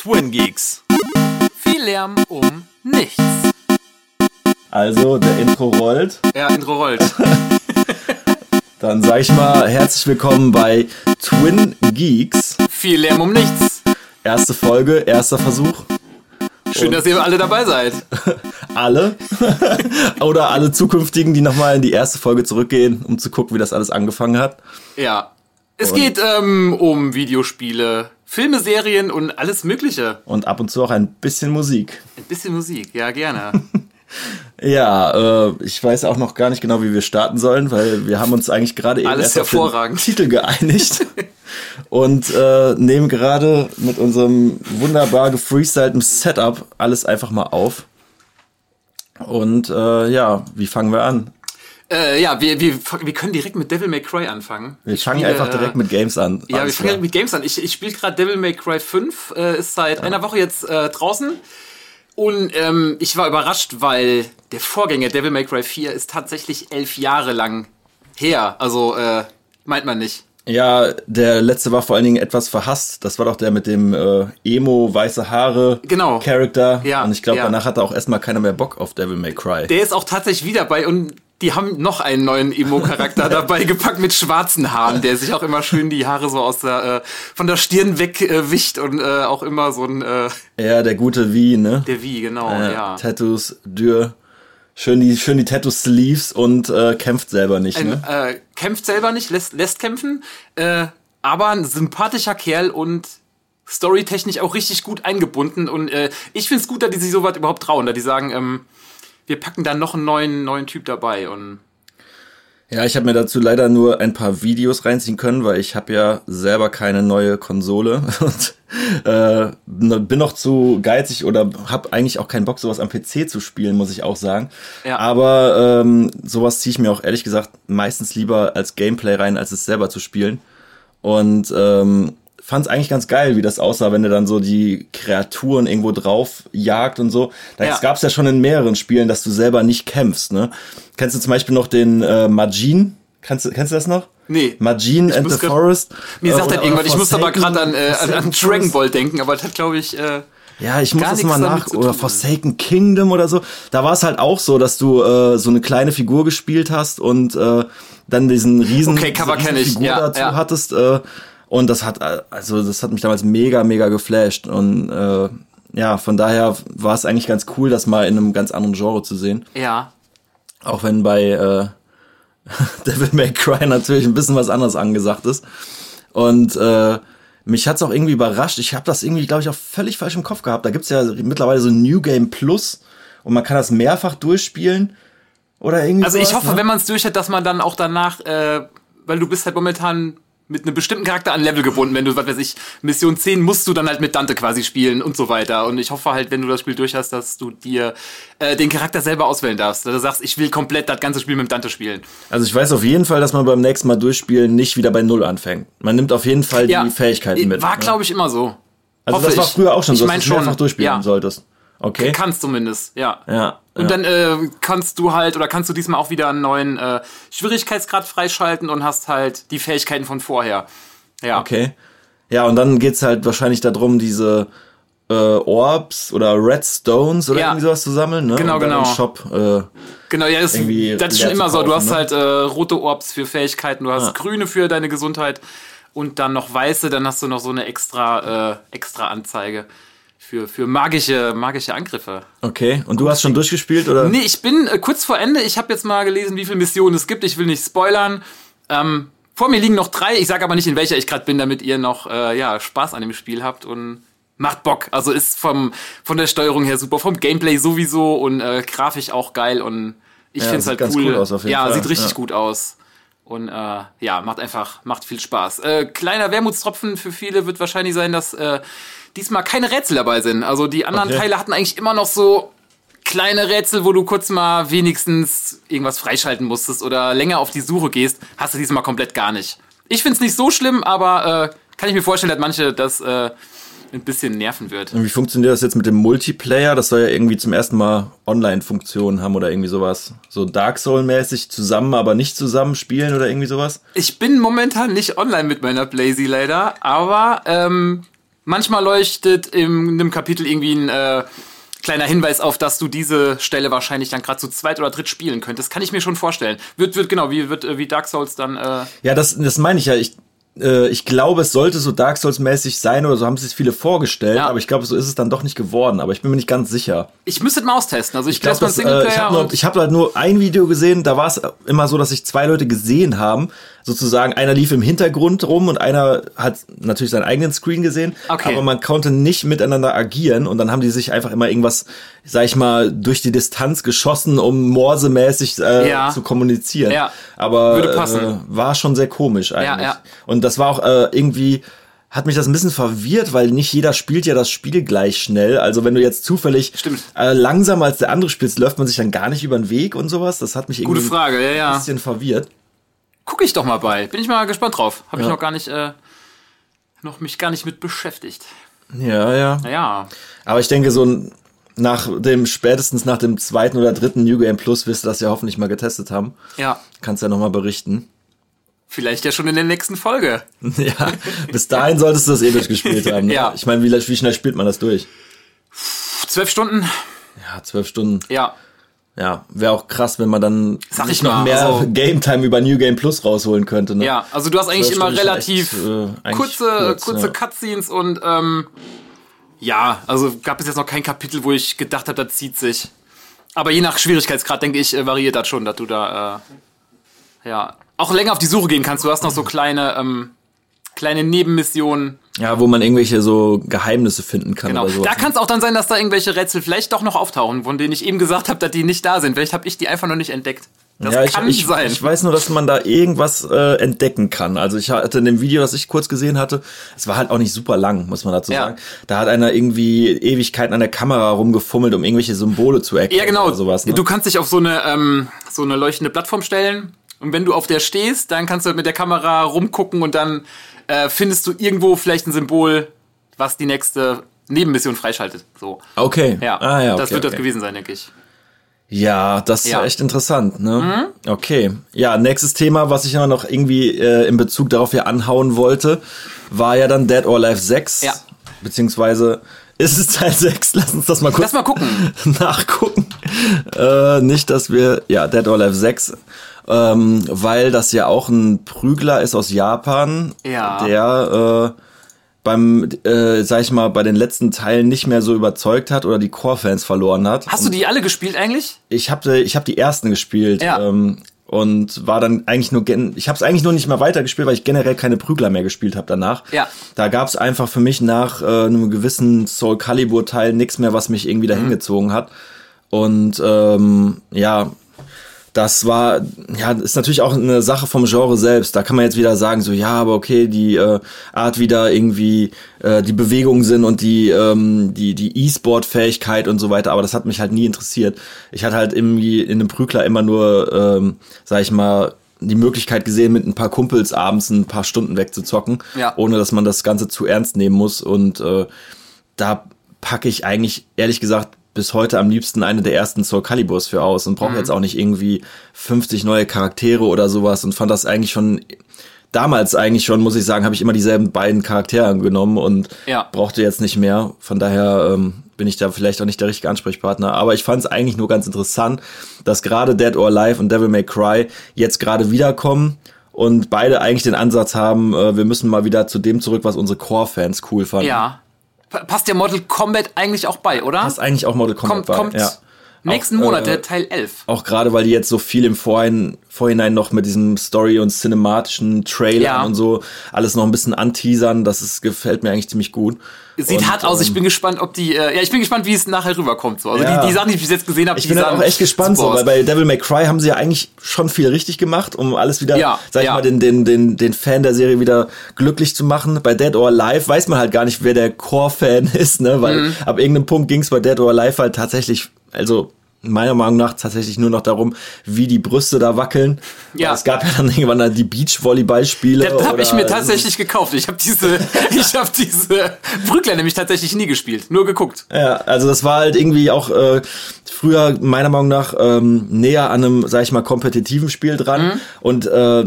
Twin Geeks. Viel Lärm um nichts. Also, der Intro rollt. Ja, Intro rollt. Dann sag ich mal herzlich willkommen bei Twin Geeks. Viel Lärm um nichts. Erste Folge, erster Versuch. Schön, dass ihr alle dabei seid. Alle oder alle zukünftigen, die nochmal in die erste Folge zurückgehen, um zu gucken, wie das alles angefangen hat. Ja. Es Und- geht ähm, um Videospiele, Filme, Serien und alles Mögliche. Und ab und zu auch ein bisschen Musik. Ein bisschen Musik, ja, gerne. Ja, äh, ich weiß auch noch gar nicht genau, wie wir starten sollen, weil wir haben uns eigentlich gerade eben Alles erst auf den. Titel geeinigt und äh, nehmen gerade mit unserem wunderbar gefreestylten Setup alles einfach mal auf. Und äh, ja, wie fangen wir an? Äh, ja, wir, wir, wir können direkt mit Devil May Cry anfangen. Wir Ich fangen spiele, einfach direkt mit Games an. Ja, wir fangen klar. mit Games an. Ich, ich spiele gerade Devil May Cry 5, äh, ist seit einer Woche jetzt äh, draußen. Und ähm, ich war überrascht, weil der Vorgänger Devil May Cry 4 ist tatsächlich elf Jahre lang her. Also, äh, meint man nicht. Ja, der letzte war vor allen Dingen etwas verhasst. Das war doch der mit dem äh, Emo, weiße Haare Genau. Charakter. Ja, Und ich glaube, ja. danach hatte auch erstmal keiner mehr Bock auf Devil May Cry. Der ist auch tatsächlich wieder bei und die haben noch einen neuen Emo-Charakter dabei gepackt mit schwarzen Haaren, der sich auch immer schön die Haare so aus der, äh, von der Stirn wegwischt äh, und äh, auch immer so ein, äh, ja, der gute Wie, ne? der Wie, genau, Ja, ja. Tattoos, Dürr. Schön die, schön die Tattoo-Sleeves und äh, kämpft selber nicht, ne? Ein, äh, kämpft selber nicht, lässt, lässt kämpfen, äh, aber ein sympathischer Kerl und storytechnisch auch richtig gut eingebunden. Und äh, ich finde es gut, dass die sich so weit überhaupt trauen, da die sagen, ähm, wir packen da noch einen neuen, neuen Typ dabei. Und Ja, ich habe mir dazu leider nur ein paar Videos reinziehen können, weil ich habe ja selber keine neue Konsole und äh, bin noch zu geizig oder habe eigentlich auch keinen Bock, sowas am PC zu spielen, muss ich auch sagen. Ja. Aber ähm, sowas ziehe ich mir auch ehrlich gesagt meistens lieber als Gameplay rein, als es selber zu spielen. Und ähm, fand es eigentlich ganz geil, wie das aussah, wenn du dann so die Kreaturen irgendwo drauf jagt und so. Da Ja. gab's ja schon in mehreren Spielen, dass du selber nicht kämpfst. Ne? Kennst du zum Beispiel noch den äh, Majin? Kennst, du- kennst du das noch? Nee. Majin and the Forest. Mir Äh, sagt oder- halt irgendwas, ich muss aber gerade an, äh, an, an Dragon. Ball denken, aber das hat, glaube ich, äh, Ja, ich muss das mal nach. Oder. Forsaken Kingdom oder so. Da war es halt auch so, dass du äh, so eine kleine Figur gespielt hast und äh, dann diesen riesen, Okay, Cover ich. Figur Ja, dazu ja. hattest. Äh, und das hat, also das hat mich damals mega, mega geflasht. Und äh, ja, von daher war es eigentlich ganz cool, das mal in einem ganz anderen Genre zu sehen. ja. Auch wenn bei äh, Devil May Cry natürlich ein bisschen was anderes angesagt ist. Und äh, mich hat's auch irgendwie überrascht. Ich habe das irgendwie, glaube ich, auch völlig falsch im Kopf gehabt. Da gibt's ja mittlerweile so ein New Game Plus und man kann das mehrfach durchspielen. Oder irgendwie Also ich hoffe, ne? wenn man es durch hat, dass man dann auch danach, äh, weil du bist halt momentan mit einem bestimmten Charakter an Level gebunden. Wenn du, was weiß ich, Mission 10 musst du dann halt mit Dante quasi spielen und so weiter. Und ich hoffe halt, wenn du das Spiel durch hast, dass du dir äh, den Charakter selber auswählen darfst. Dass du sagst, ich will komplett das ganze Spiel mit Dante spielen. Also ich weiß auf jeden Fall, dass man beim nächsten Mal durchspielen nicht wieder bei Null anfängt. Man nimmt auf jeden Fall die Fähigkeiten mit. War, ne? glaube ich, immer so. Also hoffe das war ich. früher auch schon Ich so, dass du mehrfach durchspielen ja. solltest. Okay. Kannst zumindest, ja. Ja. Und ja. dann äh, kannst du halt, oder kannst du diesmal auch wieder einen neuen äh, Schwierigkeitsgrad freischalten und hast halt die Fähigkeiten von vorher. Ja. Okay. Ja, und dann geht's halt wahrscheinlich darum, diese äh, Orbs oder Redstones oder Ja. irgendwie sowas zu sammeln, ne? Genau, genau. Im Shop. Äh, Genau, ja, das, das ist schon immer so. Du kaufen, hast ne? halt äh, rote Orbs für Fähigkeiten, du hast Ah. grüne für deine Gesundheit und dann noch weiße, dann hast du noch so eine extra, äh, extra Anzeige für, für magische, magische Angriffe. okay. Und du hast schon durchgespielt oder? Nee, ich bin äh, kurz vor Ende. Ich habe jetzt mal gelesen, wie viele Missionen es gibt. Ich will nicht spoilern. Ähm, vor mir liegen noch drei. Ich sage aber nicht, in welcher ich gerade bin, damit ihr noch äh, ja, Spaß an dem Spiel habt und macht Bock. Also ist vom, von der Steuerung her super, vom Gameplay sowieso und äh, grafisch auch geil und ich Ja, finde es halt ganz cool. cool aus auf jeden ja, Fall. sieht richtig Ja. gut aus. Und äh, ja, macht einfach, macht viel Spaß. Äh, kleiner Wermutstropfen für viele wird wahrscheinlich sein, dass äh, diesmal keine Rätsel dabei sind. Also die anderen Okay. Teile hatten eigentlich immer noch so kleine Rätsel, wo du kurz mal wenigstens irgendwas freischalten musstest oder länger auf die Suche gehst, hast du diesmal komplett gar nicht. Ich find's nicht so schlimm, aber äh, kann ich mir vorstellen, dass manche das äh, ein bisschen nerven wird. Und wie funktioniert das jetzt mit dem Multiplayer? Das soll ja irgendwie zum ersten Mal Online-Funktionen haben oder irgendwie sowas. So Dark Soul-mäßig zusammen, aber nicht zusammen spielen oder irgendwie sowas? Ich bin momentan nicht online mit meiner Blazy leider, aber ähm, manchmal leuchtet in einem Kapitel irgendwie ein äh, kleiner Hinweis auf, dass du diese Stelle wahrscheinlich dann gerade zu zweit oder dritt spielen könntest. Kann ich mir schon vorstellen. Wird, wird genau, wie, wird, äh, wie Dark Souls dann. Äh Ja, das, das meine ich ja. Ich, äh, ich glaube, es sollte so Dark Souls-mäßig sein oder so haben sich viele vorgestellt, Ja. aber ich glaube, so ist es dann doch nicht geworden. Aber ich bin mir nicht ganz sicher. ich müsste es mal austesten. Also ich, Ich glaube, mal das, äh, ich habe ich hab halt nur ein Video gesehen, da war es immer so, dass sich zwei Leute gesehen haben. Sozusagen, einer lief im Hintergrund rum und einer hat natürlich seinen eigenen Screen gesehen. Okay. Aber man konnte nicht miteinander agieren und dann haben die sich einfach immer irgendwas, sag ich mal, durch die Distanz geschossen, um morsemäßig äh, Ja. zu kommunizieren. Ja. Aber. Äh, war schon sehr komisch eigentlich. ja. Und das war auch äh, irgendwie hat mich das ein bisschen verwirrt, weil nicht jeder spielt ja das Spiel gleich schnell. Also wenn du jetzt zufällig äh, langsamer als der andere spielst, läuft man sich dann gar nicht über den Weg und sowas. Das hat mich irgendwie Gute Frage, ja, ein ja. bisschen verwirrt. Gucke ich doch mal bei. Bin ich mal gespannt drauf. Habe ich Ja. noch gar nicht, äh, noch mich gar nicht mit beschäftigt. Ja, ja. Naja. Aber ich denke, so nach dem, spätestens nach dem zweiten oder dritten New Game Plus wirst du das ja hoffentlich mal getestet haben. Ja. Kannst ja nochmal berichten. Vielleicht ja schon in der nächsten Folge. ja, bis dahin solltest du das eh durchgespielt haben. Ne? Ja. Ich meine, wie, wie schnell spielt man das durch? Zwölf Stunden? Ja, zwölf Stunden. Ja. Ja, wäre auch krass, wenn man dann Sag ich noch mal, mehr also- Game Time über New Game Plus rausholen könnte. Ne? Ja, also du hast eigentlich immer relativ echt, äh, eigentlich kurze, kurz, kurze ja. Cutscenes und ähm, ja, also gab es jetzt noch kein Kapitel, wo ich gedacht habe, das zieht sich. Aber je nach Schwierigkeitsgrad, denke ich, äh, variiert das schon, dass du da äh, ja auch länger auf die Suche gehen kannst. Du hast noch so kleine, ähm, kleine Nebenmissionen. Ja, wo man irgendwelche so Geheimnisse finden kann Genau. oder sowas. Da kann es auch dann sein, dass da irgendwelche Rätsel vielleicht doch noch auftauchen, von denen ich eben gesagt habe, dass die nicht da sind. Vielleicht habe ich die einfach noch nicht entdeckt. Das ja, kann ich, sein. ich weiß nur, dass man da irgendwas äh, entdecken kann. Also ich hatte in dem Video, das ich kurz gesehen hatte, es war halt auch nicht super lang, muss man dazu Ja. sagen. Da hat einer irgendwie Ewigkeiten an der Kamera rumgefummelt, um irgendwelche Symbole zu erkennen Ja, genau. oder sowas. Ne? Du kannst dich auf so eine, ähm, so eine leuchtende Plattform stellen und wenn du auf der stehst, dann kannst du mit der Kamera rumgucken und dann äh, findest du irgendwo vielleicht ein Symbol, was die nächste Nebenmission freischaltet. So. okay. Ja, ah, ja okay, das wird das okay. gewesen sein, denke ich. Ja, das ist Ja. Mhm. echt interessant, ne? Okay. Ja, nächstes Thema, was ich immer noch irgendwie äh, in Bezug darauf hier anhauen wollte, war ja dann Dead or Alive 6. Ja. Beziehungsweise ist es Teil 6? Lass uns das mal kurz Lass mal gucken. nachgucken. Äh, nicht, dass wir, ja, Dead or Alive 6, ähm, weil das ja auch ein Prügler ist aus Japan, Ja. der äh, beim, äh, sag ich mal, bei den letzten Teilen nicht mehr so überzeugt hat oder die Core-Fans verloren hat. Hast du die alle gespielt eigentlich? Ich habe ich hab die ersten gespielt Ja. ähm, und war dann eigentlich nur gen ich habe es eigentlich nur nicht mehr weitergespielt, weil ich generell keine Prügler mehr gespielt habe danach. Ja. Da gab es einfach für mich nach äh, einem gewissen Soul Calibur Teil nichts mehr, was mich irgendwie dahin gezogen hat. Und ähm, ja, das war, ja, ist natürlich auch eine Sache vom Genre selbst. Da kann man jetzt wieder sagen, so, ja, aber okay, die äh, Art, wie da irgendwie äh, die Bewegungen sind und die, ähm, die, die E-Sport-Fähigkeit und so weiter, aber das hat mich halt nie interessiert. Ich hatte halt irgendwie in einem Prügler immer nur, ähm, sag ich mal, die Möglichkeit gesehen, mit ein paar Kumpels abends ein paar Stunden wegzuzocken, Ja. ohne dass man das Ganze zu ernst nehmen muss. Und äh, da packe ich eigentlich, ehrlich gesagt, bis heute am liebsten eine der ersten Soul Caliburs für aus und Mhm. brauche jetzt auch nicht irgendwie 50 neue Charaktere oder sowas und fand das eigentlich schon damals eigentlich schon, muss ich sagen, habe ich immer dieselben beiden Charaktere genommen und Ja. brauchte jetzt nicht mehr. Von daher ähm, bin ich da vielleicht auch nicht der richtige Ansprechpartner. Aber ich fand es eigentlich nur ganz interessant, dass gerade Dead or Alive und Devil May Cry jetzt gerade wiederkommen und beide eigentlich den Ansatz haben, äh, wir müssen mal wieder zu dem zurück, was unsere Core-Fans cool fanden. Ja. Pa- Passt der Mortal Kombat eigentlich auch bei, oder? Das ist eigentlich auch Kombat kommt bei, kommt ja. nächsten Auch, Monat, äh, der Teil 11. Auch gerade, weil die jetzt so viel im Vorhinein, Vorhinein noch mit diesem Story- und cinematischen Trailern Ja. und so alles noch ein bisschen anteasern. Das ist, gefällt mir eigentlich ziemlich gut. Sieht und, hart aus. Ich ähm, bin gespannt, ob die. Äh, ja, ich bin gespannt, wie es nachher rüberkommt. So. Also Ja. die, die Sachen, die ich bis jetzt gesehen habe, Ich bin auch echt gespannt, so, weil bei Devil May Cry haben sie ja eigentlich schon viel richtig gemacht, um alles wieder, Ja, sag ich ja. mal, den, den, den, den Fan der Serie wieder glücklich zu machen. Bei Dead or Alive weiß man halt gar nicht, wer der Core-Fan ist, ne? Weil Mhm. ab irgendeinem Punkt ging es bei Dead or Alive halt tatsächlich, also meiner Meinung nach tatsächlich nur noch darum, wie die Brüste da wackeln. Ja. Es gab ja dann irgendwann die Beachvolleyball-Spiele. Das habe ich mir tatsächlich gekauft. Ich habe diese, ich habe diese Brückler nämlich tatsächlich nie gespielt, nur geguckt. Ja, also das war halt irgendwie auch äh, früher meiner Meinung nach ähm, näher an einem, sag ich mal, kompetitiven Spiel dran. Mhm. Und äh,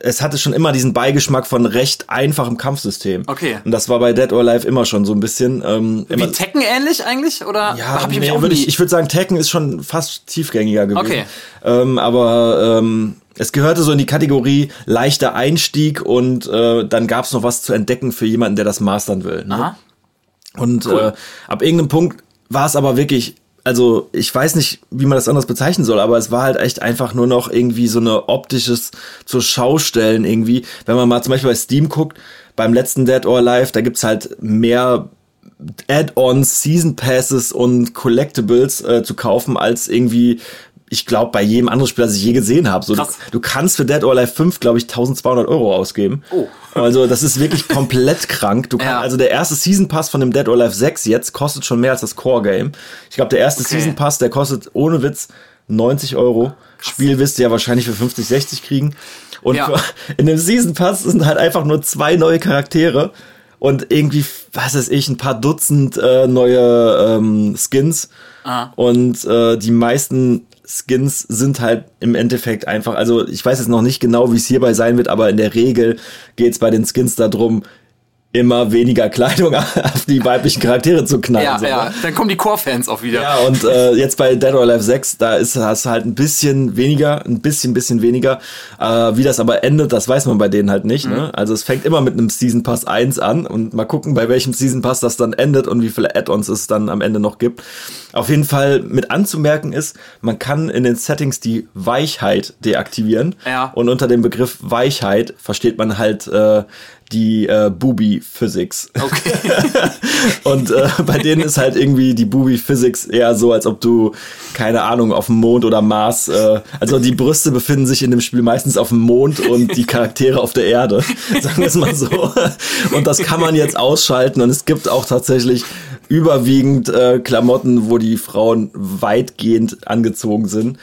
es hatte schon immer diesen Beigeschmack von recht einfachem Kampfsystem. Okay. Und das war bei Dead or Alive immer schon so ein bisschen. Ähm, Wie Tekken ähnlich eigentlich? Oder ja, hab ich nee, mich auch würd ich, ich würde sagen, Tekken ist schon fast tiefgängiger gewesen. Okay. Ähm, aber ähm, es gehörte so in die Kategorie leichter Einstieg und äh, dann gab's noch was zu entdecken für jemanden, der das mastern will. Ne? Aha. Und äh, ab irgendeinem Punkt war es aber wirklich, also ich weiß nicht, wie man das anders bezeichnen soll, aber es war halt echt einfach nur noch irgendwie so eine optisches zur Schaustellen irgendwie. Wenn man mal zum Beispiel bei Steam guckt, beim letzten Dead or Alive, da gibt's halt mehr Add-ons, Season Passes und Collectibles äh, zu kaufen, als irgendwie, ich glaube, bei jedem anderen Spiel, das ich je gesehen habe. So, du, Krass. du kannst für Dead or Alive 5, glaube ich, 1200 Euro ausgeben. Oh. Also das ist wirklich komplett krank. Du kannst, Ja. Also der erste Season Pass von dem Dead or Alive 6 jetzt kostet schon mehr als das Core Game. Ich glaube, der erste Okay. Season Pass, der kostet ohne Witz 90 Euro. Spiel wirst du ja wahrscheinlich für 50, 60 kriegen. Und Ja. für, in dem Season Pass sind halt einfach nur zwei neue Charaktere und irgendwie, was weiß ich, ein paar Dutzend äh, neue ähm, Skins. Ah. Und äh, die meisten Skins sind halt im Endeffekt einfach, also ich weiß jetzt noch nicht genau, wie es hierbei sein wird, aber in der Regel geht's bei den Skins darum, immer weniger Kleidung auf die weiblichen Charaktere zu knallen. Ja, so, ne? ja, dann kommen die Core-Fans auch wieder. Ja, und äh, jetzt bei Dead or Alive 6, da ist hast halt ein bisschen weniger, ein bisschen, bisschen weniger. Äh, wie das aber endet, das weiß man bei denen halt nicht. Ne? Also es fängt immer mit einem Season Pass 1 an und mal gucken, bei welchem Season Pass das dann endet und wie viele Add-ons es dann am Ende noch gibt. Auf jeden Fall mit anzumerken ist, man kann in den Settings die Weichheit deaktivieren. Ja. Und unter dem Begriff Weichheit versteht man halt äh, die äh, Booby Physics. Okay. Und äh, bei denen ist halt irgendwie die Booby Physics eher so, als ob du, keine Ahnung, auf dem Mond oder Mars, äh, also die Brüste befinden sich in dem Spiel meistens auf dem Mond und die Charaktere auf der Erde, sagen wir es mal so. Und das kann man jetzt ausschalten und es gibt auch tatsächlich überwiegend äh, Klamotten, wo die Frauen weitgehend angezogen sind.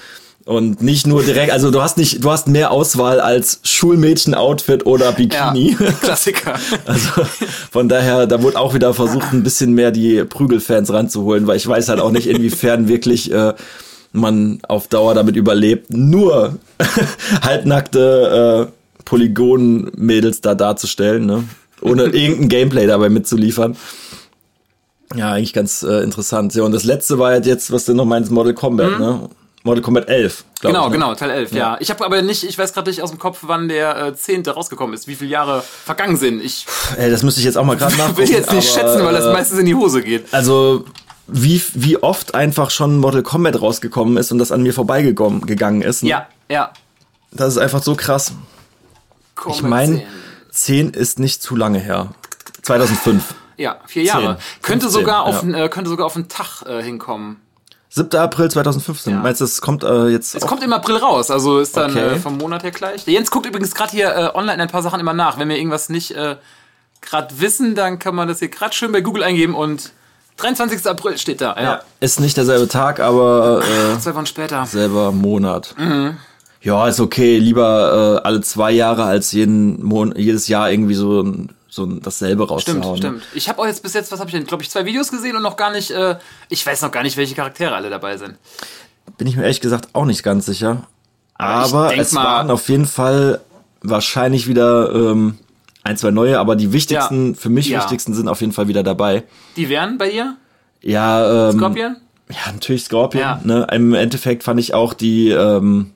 Und nicht nur direkt, also du hast nicht, du hast mehr Auswahl als Schulmädchen-Outfit oder ja, Bikini. Klassiker. Also von daher, da wurde auch wieder versucht, ein bisschen mehr die Prügelfans ranzuholen, weil ich weiß halt auch nicht, inwiefern wirklich äh, man auf Dauer damit überlebt, nur halbnackte äh, Polygon-Mädels da darzustellen, ne? ohne irgendein Gameplay dabei mitzuliefern. Ja, eigentlich ganz äh, interessant. Ja, und das letzte war halt jetzt, was du noch meinst, Model Combat, ne? Model Combat 11. glaub Genau, ich, ne? genau, Teil 11, ja. Ich habe aber nicht, ich weiß gerade nicht aus dem Kopf, wann der äh, 10. rausgekommen ist, wie viele Jahre vergangen sind. Ich Ey, das müsste ich jetzt auch mal gerade nachgucken. will jetzt nicht aber, schätzen, weil das äh, meistens in die Hose geht. Also, wie, wie oft einfach schon Mortal Kombat rausgekommen ist und das an mir vorbeigegangen gegangen ist. ne? Ja, ja. Das ist einfach so krass. Ich Kombat meine, 10. 10 ist nicht zu lange her. 2005. Ja, vier Jahre. Zehn. Könnte 15, sogar auf, ja. äh, könnte sogar auf einen Tag äh, hinkommen. 7. April 2015. Ja. Meinst du, das kommt äh, jetzt Es auch? kommt im April raus, also ist dann Okay. äh, vom Monat her gleich. Der Jens guckt übrigens gerade hier äh, online ein paar Sachen immer nach. Wenn wir irgendwas nicht äh, gerade wissen, dann kann man das hier gerade schön bei Google eingeben und 23. April steht da. Ja. ja. Ist nicht derselbe Tag, aber äh, Zwei Wochen später. selber Monat. Mhm. Ja, ist okay. Lieber äh, alle zwei Jahre als jeden Mon jedes Jahr irgendwie so, ein- so dasselbe rauszuhauen. Stimmt, ne? stimmt. Ich habe auch jetzt bis jetzt, was habe ich denn, glaube ich, zwei Videos gesehen und noch gar nicht, äh, ich weiß noch gar nicht, welche Charaktere alle dabei sind. Bin ich mir ehrlich gesagt auch nicht ganz sicher. Aber Aber es waren auf jeden Fall wahrscheinlich wieder ähm, ein, zwei neue, aber die wichtigsten, Ja. für mich Ja. wichtigsten sind auf jeden Fall wieder dabei. Die wären bei dir? Ja, ähm, Scorpion? ja natürlich Scorpion. Ja. Ne? Im Endeffekt fand ich auch die ähm,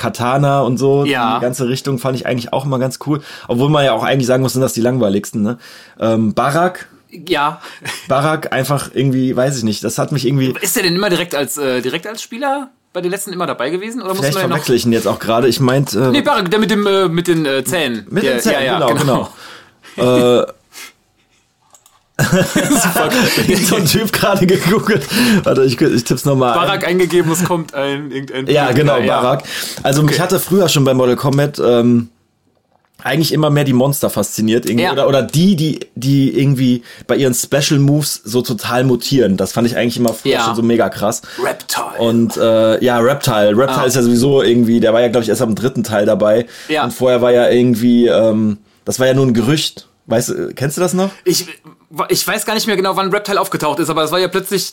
Katana und so, Ja. die ganze Richtung fand ich eigentlich auch immer ganz cool. Obwohl man ja auch eigentlich sagen muss, sind das die langweiligsten. Ne? Ähm, Barak, Ja. Barak einfach irgendwie, weiß ich nicht, das hat mich irgendwie... Ist der denn immer direkt als, äh, direkt als Spieler bei den letzten immer dabei gewesen? Oder muss Vielleicht man ja noch. verwechsel ich ihn jetzt auch gerade. Ich meinte... Äh, Nee, Barak, der mit dem, äh, mit den äh, Zähnen. Mit der, den Zähnen, ja, ja, genau, genau. äh, so ein Typ gerade gegoogelt. Warte, ich, ich tipp's nochmal. Barak eingegeben, es kommt ein, irgendein. Ja, genau, ja. Barak. Also mich hatte früher schon bei Mortal Kombat ähm, eigentlich immer mehr die Monster fasziniert. Irgendwie, Ja. oder, oder die, die, die irgendwie bei ihren Special Moves so total mutieren. Das fand ich eigentlich immer früher Ja. schon so mega krass. Reptile. Und äh, ja, Reptile. Reptile Ah. ist ja sowieso irgendwie, der war ja, glaube ich, erst am dritten Teil dabei. Ja. Und vorher war ja irgendwie, ähm, das war ja nur ein Gerücht. Weißt du, kennst du das noch? Ich, ich weiß gar nicht mehr genau, wann Reptile aufgetaucht ist, aber es war ja plötzlich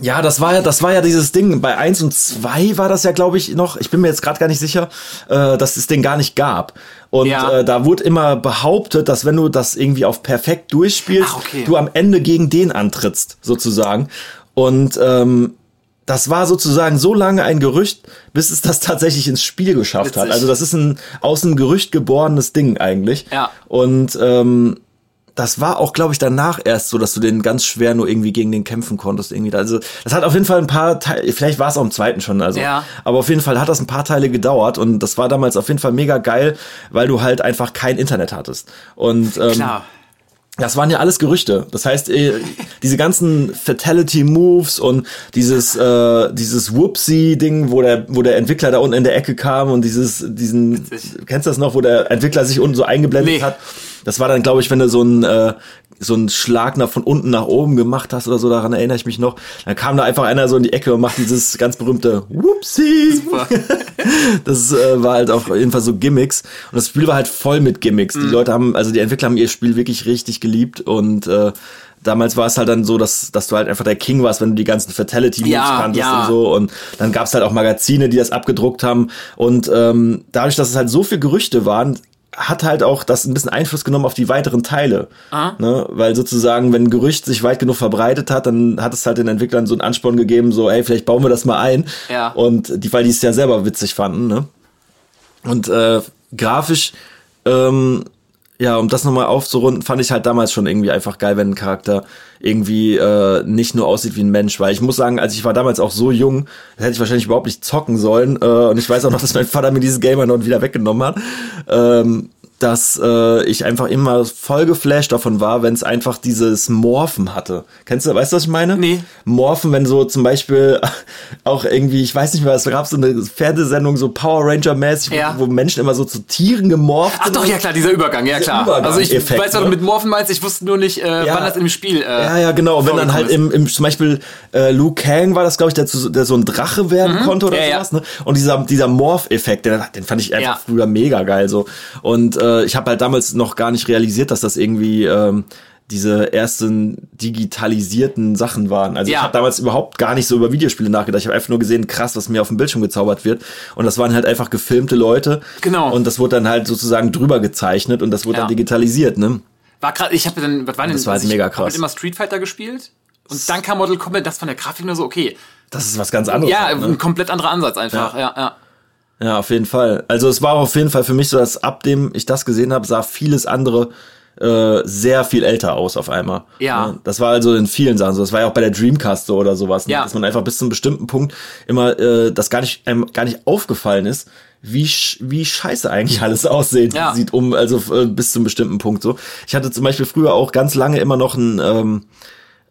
Ja, das war ja, das war ja dieses Ding. Bei 1 und 2 war das ja, glaube ich, noch, ich bin mir jetzt gerade gar nicht sicher, äh, dass es den gar nicht gab. Und Ja. äh, da wurde immer behauptet, dass wenn du das irgendwie auf perfekt durchspielst, Ach, okay. du am Ende gegen den antrittst, sozusagen. Und ähm, das war sozusagen so lange ein Gerücht, bis es das tatsächlich ins Spiel geschafft hat. Witzig. Also das ist ein aus einem Gerücht geborenes Ding eigentlich. Ja. Und ähm, das war auch, glaube ich, danach erst so, dass du den ganz schwer nur irgendwie gegen den kämpfen konntest. Irgendwie. Also das hat auf jeden Fall ein paar Teile, vielleicht war es auch im zweiten schon, also. Ja. Aber auf jeden Fall hat das ein paar Teile gedauert und das war damals auf jeden Fall mega geil, weil du halt einfach kein Internet hattest. Und ähm, Klar. das waren ja alles Gerüchte. Das heißt, äh, diese ganzen Fatality Moves und dieses äh, dieses Whoopsie Ding, wo der wo der Entwickler da unten in der Ecke kam und dieses diesen Witzig. kennst du das noch, wo der Entwickler sich unten so eingeblendet Nee. hat. Das war dann glaube ich, wenn du so ein äh, so einen Schlag nach von unten nach oben gemacht hast oder so, daran erinnere ich mich noch. Dann kam da einfach einer so in die Ecke und macht dieses ganz berühmte Whoopsie. Super. Das äh, war halt auch jedenfalls so Gimmicks. Und das Spiel war halt voll mit Gimmicks. Mhm. Die Leute haben, also die Entwickler haben ihr Spiel wirklich richtig geliebt und äh, damals war es halt dann so, dass, dass du halt einfach der King warst, wenn du die ganzen Fatality Moves Ja, kanntest ja. und so. Und dann gab es halt auch Magazine, die das abgedruckt haben. Und ähm, dadurch, dass es halt so viel Gerüchte waren, hat halt auch das ein bisschen Einfluss genommen auf die weiteren Teile. Aha. Ne? Weil sozusagen, wenn ein Gerücht sich weit genug verbreitet hat, dann hat es halt den Entwicklern so einen Ansporn gegeben, so, ey, vielleicht bauen wir das mal ein. Ja. Und die, weil die es ja selber witzig fanden, ne? Und äh, grafisch, ähm, ja, um das nochmal aufzurunden, fand ich halt damals schon irgendwie einfach geil, wenn ein Charakter irgendwie äh, nicht nur aussieht wie ein Mensch. Weil ich muss sagen, als ich war damals auch so jung, da hätte ich wahrscheinlich überhaupt nicht zocken sollen. Äh, und ich weiß auch noch, dass mein Vater mir dieses Gamer noch wieder weggenommen hat. Ähm, dass äh, ich einfach immer voll geflasht davon war, wenn es einfach dieses Morphen hatte. Kennst du, weißt du, was ich meine? Nee. Morphen, wenn so zum Beispiel auch irgendwie, ich weiß nicht mehr, es gab so eine Pferdesendung, so Power Ranger-mäßig, wo- Ja. wo Menschen immer so zu Tieren gemorpht Ach sind. doch, ja klar, dieser Übergang, ja klar. Übergang- also ich Effekt, weiß, was du ne? mit Morphen meinst, ich wusste nur nicht, äh, Ja. wann das im Spiel. Äh, Ja, ja, genau. Und wenn dann halt im, im zum Beispiel äh, Liu Kang war das, glaube ich, der, zu, der so ein Drache werden konnte oder Mhm. Ja, sowas. Ne? Und dieser, dieser Morph-Effekt, den, den fand ich einfach früher mega geil. so. Und äh, ich habe halt damals noch gar nicht realisiert, dass das irgendwie ähm, diese ersten digitalisierten Sachen waren. Also ich Ja. habe damals überhaupt gar nicht so über Videospiele nachgedacht. Ich habe einfach nur gesehen, krass, was mir auf dem Bildschirm gezaubert wird. Und das waren halt einfach gefilmte Leute. Genau. Und das wurde dann halt sozusagen drüber gezeichnet und das wurde Ja. dann digitalisiert, ne? War gerade, ich habe dann, was war denn Das war halt ich mega krass. halt immer Street Fighter gespielt und dann kam Mortal Kombat, das von der Grafik nur so okay. Das ist was ganz anderes. Ja, halt, ne? ein komplett anderer Ansatz einfach. Ja, ja. Ja, auf jeden Fall. Also es war auf jeden Fall für mich so, dass ab dem ich das gesehen habe, sah vieles andere äh, sehr viel älter aus auf einmal. Ja. Das war also in vielen Sachen so. Das war ja auch bei der Dreamcast so oder sowas, ne? Ja. dass man einfach bis zu einem bestimmten Punkt immer äh, das gar nicht einem gar nicht aufgefallen ist, wie sch wie scheiße eigentlich alles aussieht, Ja. sieht um also äh, bis zu einem bestimmten Punkt so. Ich hatte zum Beispiel früher auch ganz lange immer noch ein ähm,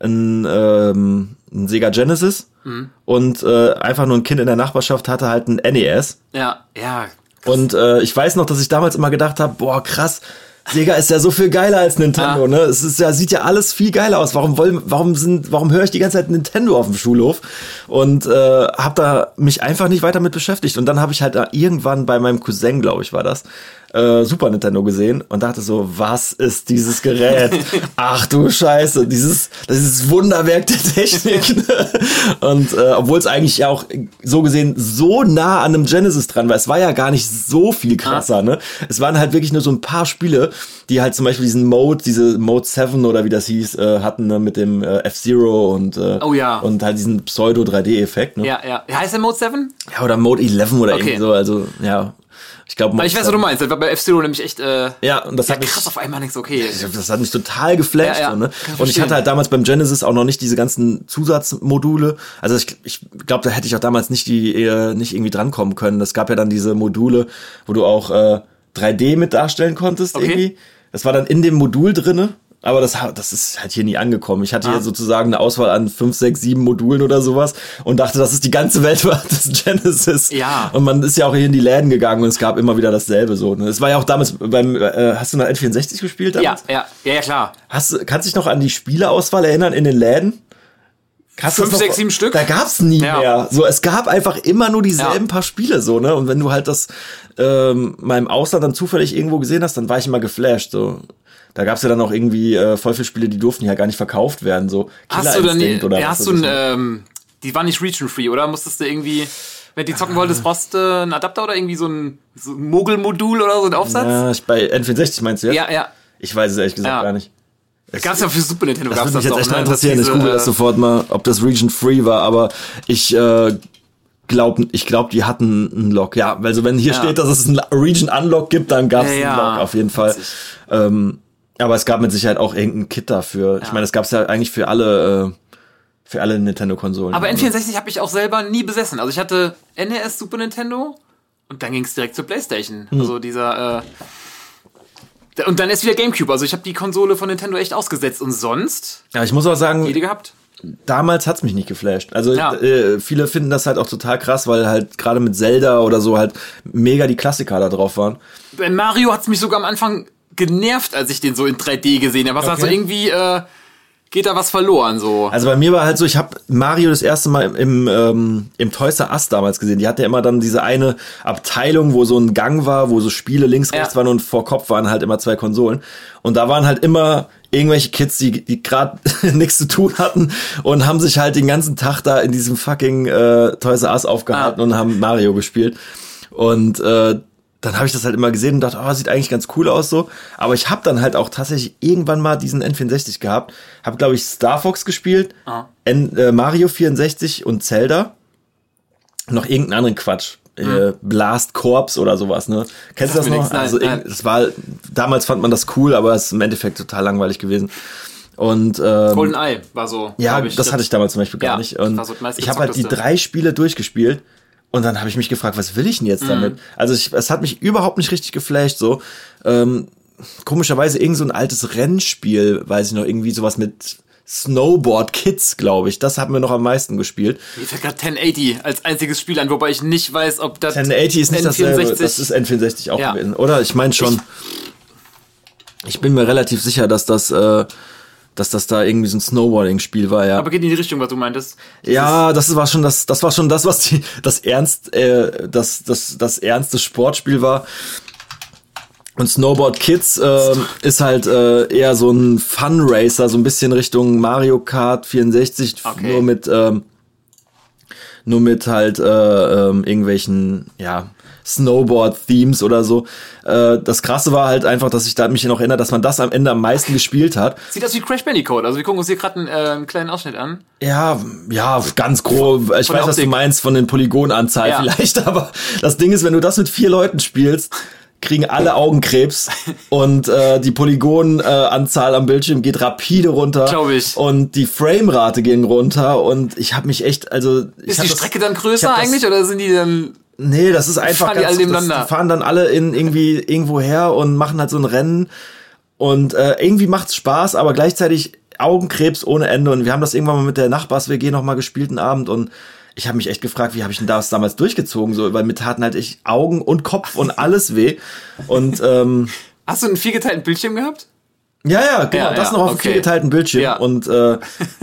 ein, ähm, ein Sega Genesis Mhm. und äh, einfach nur ein Kind in der Nachbarschaft hatte halt ein NES Ja, ja. und äh, ich weiß noch, dass ich damals immer gedacht habe, boah, krass, Sega ist ja so viel geiler als Nintendo, Ah. ne? Es ist ja, sieht ja alles viel geiler aus. Warum wollen, warum sind, warum höre ich die ganze Zeit Nintendo auf dem Schulhof? Und äh, habe da mich einfach nicht weiter mit beschäftigt. Und dann habe ich halt irgendwann bei meinem Cousin, glaube ich, war das, äh, Super Nintendo gesehen und dachte so, was ist dieses Gerät? Ach du Scheiße, dieses, das ist Wunderwerk der Technik. und äh, obwohl es eigentlich ja auch so gesehen so nah an einem Genesis dran war, es war ja gar nicht so viel krasser, ne? Es waren halt wirklich nur so ein paar Spiele, die halt zum Beispiel diesen Mode, diese Mode 7 oder wie das hieß, äh, hatten, ne? mit dem äh, F-Zero und, äh, Oh ja. und halt diesen Pseudo-3D-Effekt, ne? Ja, ja. Heißt der Mode 7? Ja, oder Mode 11 oder Okay. irgendwie so, also, ja. Ich glaube, ich weiß, was du meinst. Das war bei F-Zero nämlich echt äh, Ja, und das ja, hat mich, krass auf einmal nichts okay. das hat mich total geflasht. Ja, ja, so, ne? Und ich hatte halt damals beim Genesis auch noch nicht diese ganzen Zusatzmodule. Also ich, ich glaube, da hätte ich auch damals nicht die äh, nicht irgendwie drankommen können. Es gab ja dann diese Module, wo du auch äh, 3D mit darstellen konntest Okay. irgendwie. Das war dann in dem Modul drinne. Aber das, das ist halt hier nie angekommen. Ich hatte Ah. hier sozusagen eine Auswahl an fünf, sechs, sieben Modulen oder sowas und dachte, das ist die ganze Welt des Genesis. Ja. Und man ist ja auch hier in die Läden gegangen und es gab immer wieder dasselbe so. Ne? Es war ja auch damals beim, äh, hast du noch N64 gespielt Ja, damals? ja, ja, ja, klar. Hast, du- kannst dich noch an die Spieleauswahl erinnern in den Läden? Hast du Fünf, sechs, sieben Stück? Da gab's nie Ja. mehr. So, es gab einfach immer nur dieselben Ja. paar Spiele so, ne? Und wenn du halt das ähm, mal im Ausland dann zufällig irgendwo gesehen hast, dann war ich immer geflasht. So, da gab's ja dann auch irgendwie äh, voll viele Spiele, die durften ja gar nicht verkauft werden. So Hast du dann, Instinct oder ja, was hast du ein, ich. ähm, die waren nicht region-free, oder? Musstest du irgendwie, wenn du die zocken wolltest, brauchst du einen Adapter oder irgendwie so ein, so ein Mogel-Modul oder so ein Aufsatz? Ja, ich, bei N64 meinst du jetzt? Ja, ja. Ich weiß es ehrlich gesagt Ja. gar nicht. Gab's ja für Super Nintendo, Das gab's würde mich jetzt doch, echt ne? mal Dass interessieren. Ich diese, google das äh, sofort mal, ob das Region Free war, aber ich äh, glaube, ich glaub, die hatten einen Lock. Ja, also wenn hier Ja. steht, dass es einen Region Unlock gibt, dann gab es Ja, einen. Lock auf jeden Fall. Ähm, aber es gab mit Sicherheit auch irgendein Kit dafür. Ich meine, das gab es ja eigentlich für alle, äh, für alle Nintendo-Konsolen. Aber Also- N64 habe ich auch selber nie besessen. Also ich hatte NES, Super Nintendo und dann ging's direkt zur Playstation. Hm. Also dieser äh, und dann ist wieder Gamecube. Also ich habe die Konsole von Nintendo echt ausgesetzt und sonst Ja, ich muss auch sagen, jede gehabt. damals hat's mich nicht geflasht. Also Ja. äh, viele finden das halt auch total krass, weil halt gerade mit Zelda oder so halt mega die Klassiker da drauf waren. Bei Mario hat's mich sogar am Anfang genervt, als ich den so in 3D gesehen habe. Was Okay. also irgendwie äh, geht da was verloren so. Also bei mir war halt so, ich habe Mario das erste Mal im, ähm, im Toys R Us damals gesehen. Die hatte ja immer dann diese eine Abteilung, wo so ein Gang war, wo so Spiele links, rechts Ja. waren und vor Kopf waren halt immer zwei Konsolen. Und da waren halt immer irgendwelche Kids, die, die gerade nichts zu tun hatten und haben sich halt den ganzen Tag da in diesem fucking äh, Toys R Us aufgehalten Ah. und haben Mario gespielt. Und äh, dann habe ich das halt immer gesehen und dachte, oh, sieht eigentlich ganz cool aus so. Aber ich habe dann halt auch tatsächlich irgendwann mal diesen N64 gehabt. Habe, glaube ich, Star Fox gespielt, Ah. N, äh, Mario 64 und Zelda. Noch irgendeinen anderen Quatsch. Äh, Blast Corps oder sowas, ne? Kennst du das noch? nein, also, nein. das war, damals fand man das cool, aber es ist im Endeffekt total langweilig gewesen. Und ähm, Golden Eye war so. ja, glaub das hatte ich damals zum Beispiel gar Ja, nicht. das Und so das ich habe halt die drei Spiele durchgespielt und dann habe ich mich gefragt, was will ich denn Mhm. jetzt damit? Also ich, es hat mich überhaupt nicht richtig geflasht. So ähm, komischerweise irgend so ein altes Rennspiel, weiß ich noch irgendwie sowas mit Snowboard Kids, glaube ich. Das haben wir noch am meisten gespielt. Mir fällt gerade 1080 als einziges Spiel an, wobei ich nicht weiß, ob das 1080 ist nicht dasselbe, N64 das ist N64 auch Ja. gewesen, oder? Ich meine schon. Ich bin mir relativ sicher, dass das, äh, dass das da irgendwie so ein Snowboarding-Spiel war, ja. aber geht in die Richtung, was du meintest. Ja, das war schon das, das war schon das, was die, das ernst, äh, das, das, das ernste Sportspiel war. Und Snowboard Kids äh, ist halt äh, eher so ein Fun Racer, so ein bisschen Richtung Mario Kart 64, Okay. nur mit ähm, nur mit halt äh, ähm, irgendwelchen ja Snowboard-Themes oder so. Äh, das Krasse war halt einfach, dass ich da mich noch erinnere, dass man das am Ende am meisten gespielt hat. Sieht aus wie Crash Bandicoot. Also wir gucken uns hier gerade einen, äh, einen kleinen Ausschnitt an. Ja, ja, ganz grob. Ich Von weiß, was du meinst von den Polygonanzahl Ja. vielleicht, aber das Ding ist, wenn du das mit vier Leuten spielst, kriegen alle Augenkrebs und äh, die Polygonanzahl äh, am Bildschirm geht rapide runter. Glaub ich. Und die Framerate ging runter und ich habe mich echt, also ich Ist die das- Strecke dann ich größer hab das- eigentlich oder sind die dann. Nee, das ist einfach fahren die alle das, die fahren dann alle in irgendwie irgendwo her und machen halt so ein Rennen. Und äh, irgendwie macht's Spaß, aber gleichzeitig Augenkrebs ohne Ende. Und wir haben das irgendwann mal mit der Nachbars WG noch mal gespielt einen Abend. Und ich habe mich echt gefragt, wie habe ich denn das damals durchgezogen? So, weil mir taten halt echt Augen und Kopf und alles weh. Und ähm, Hast du einen viergeteilten Bildschirm gehabt? Ja, ja, genau, Ja, das ja, noch auf dem okay. viergeteilten Bildschirm Ja. und äh,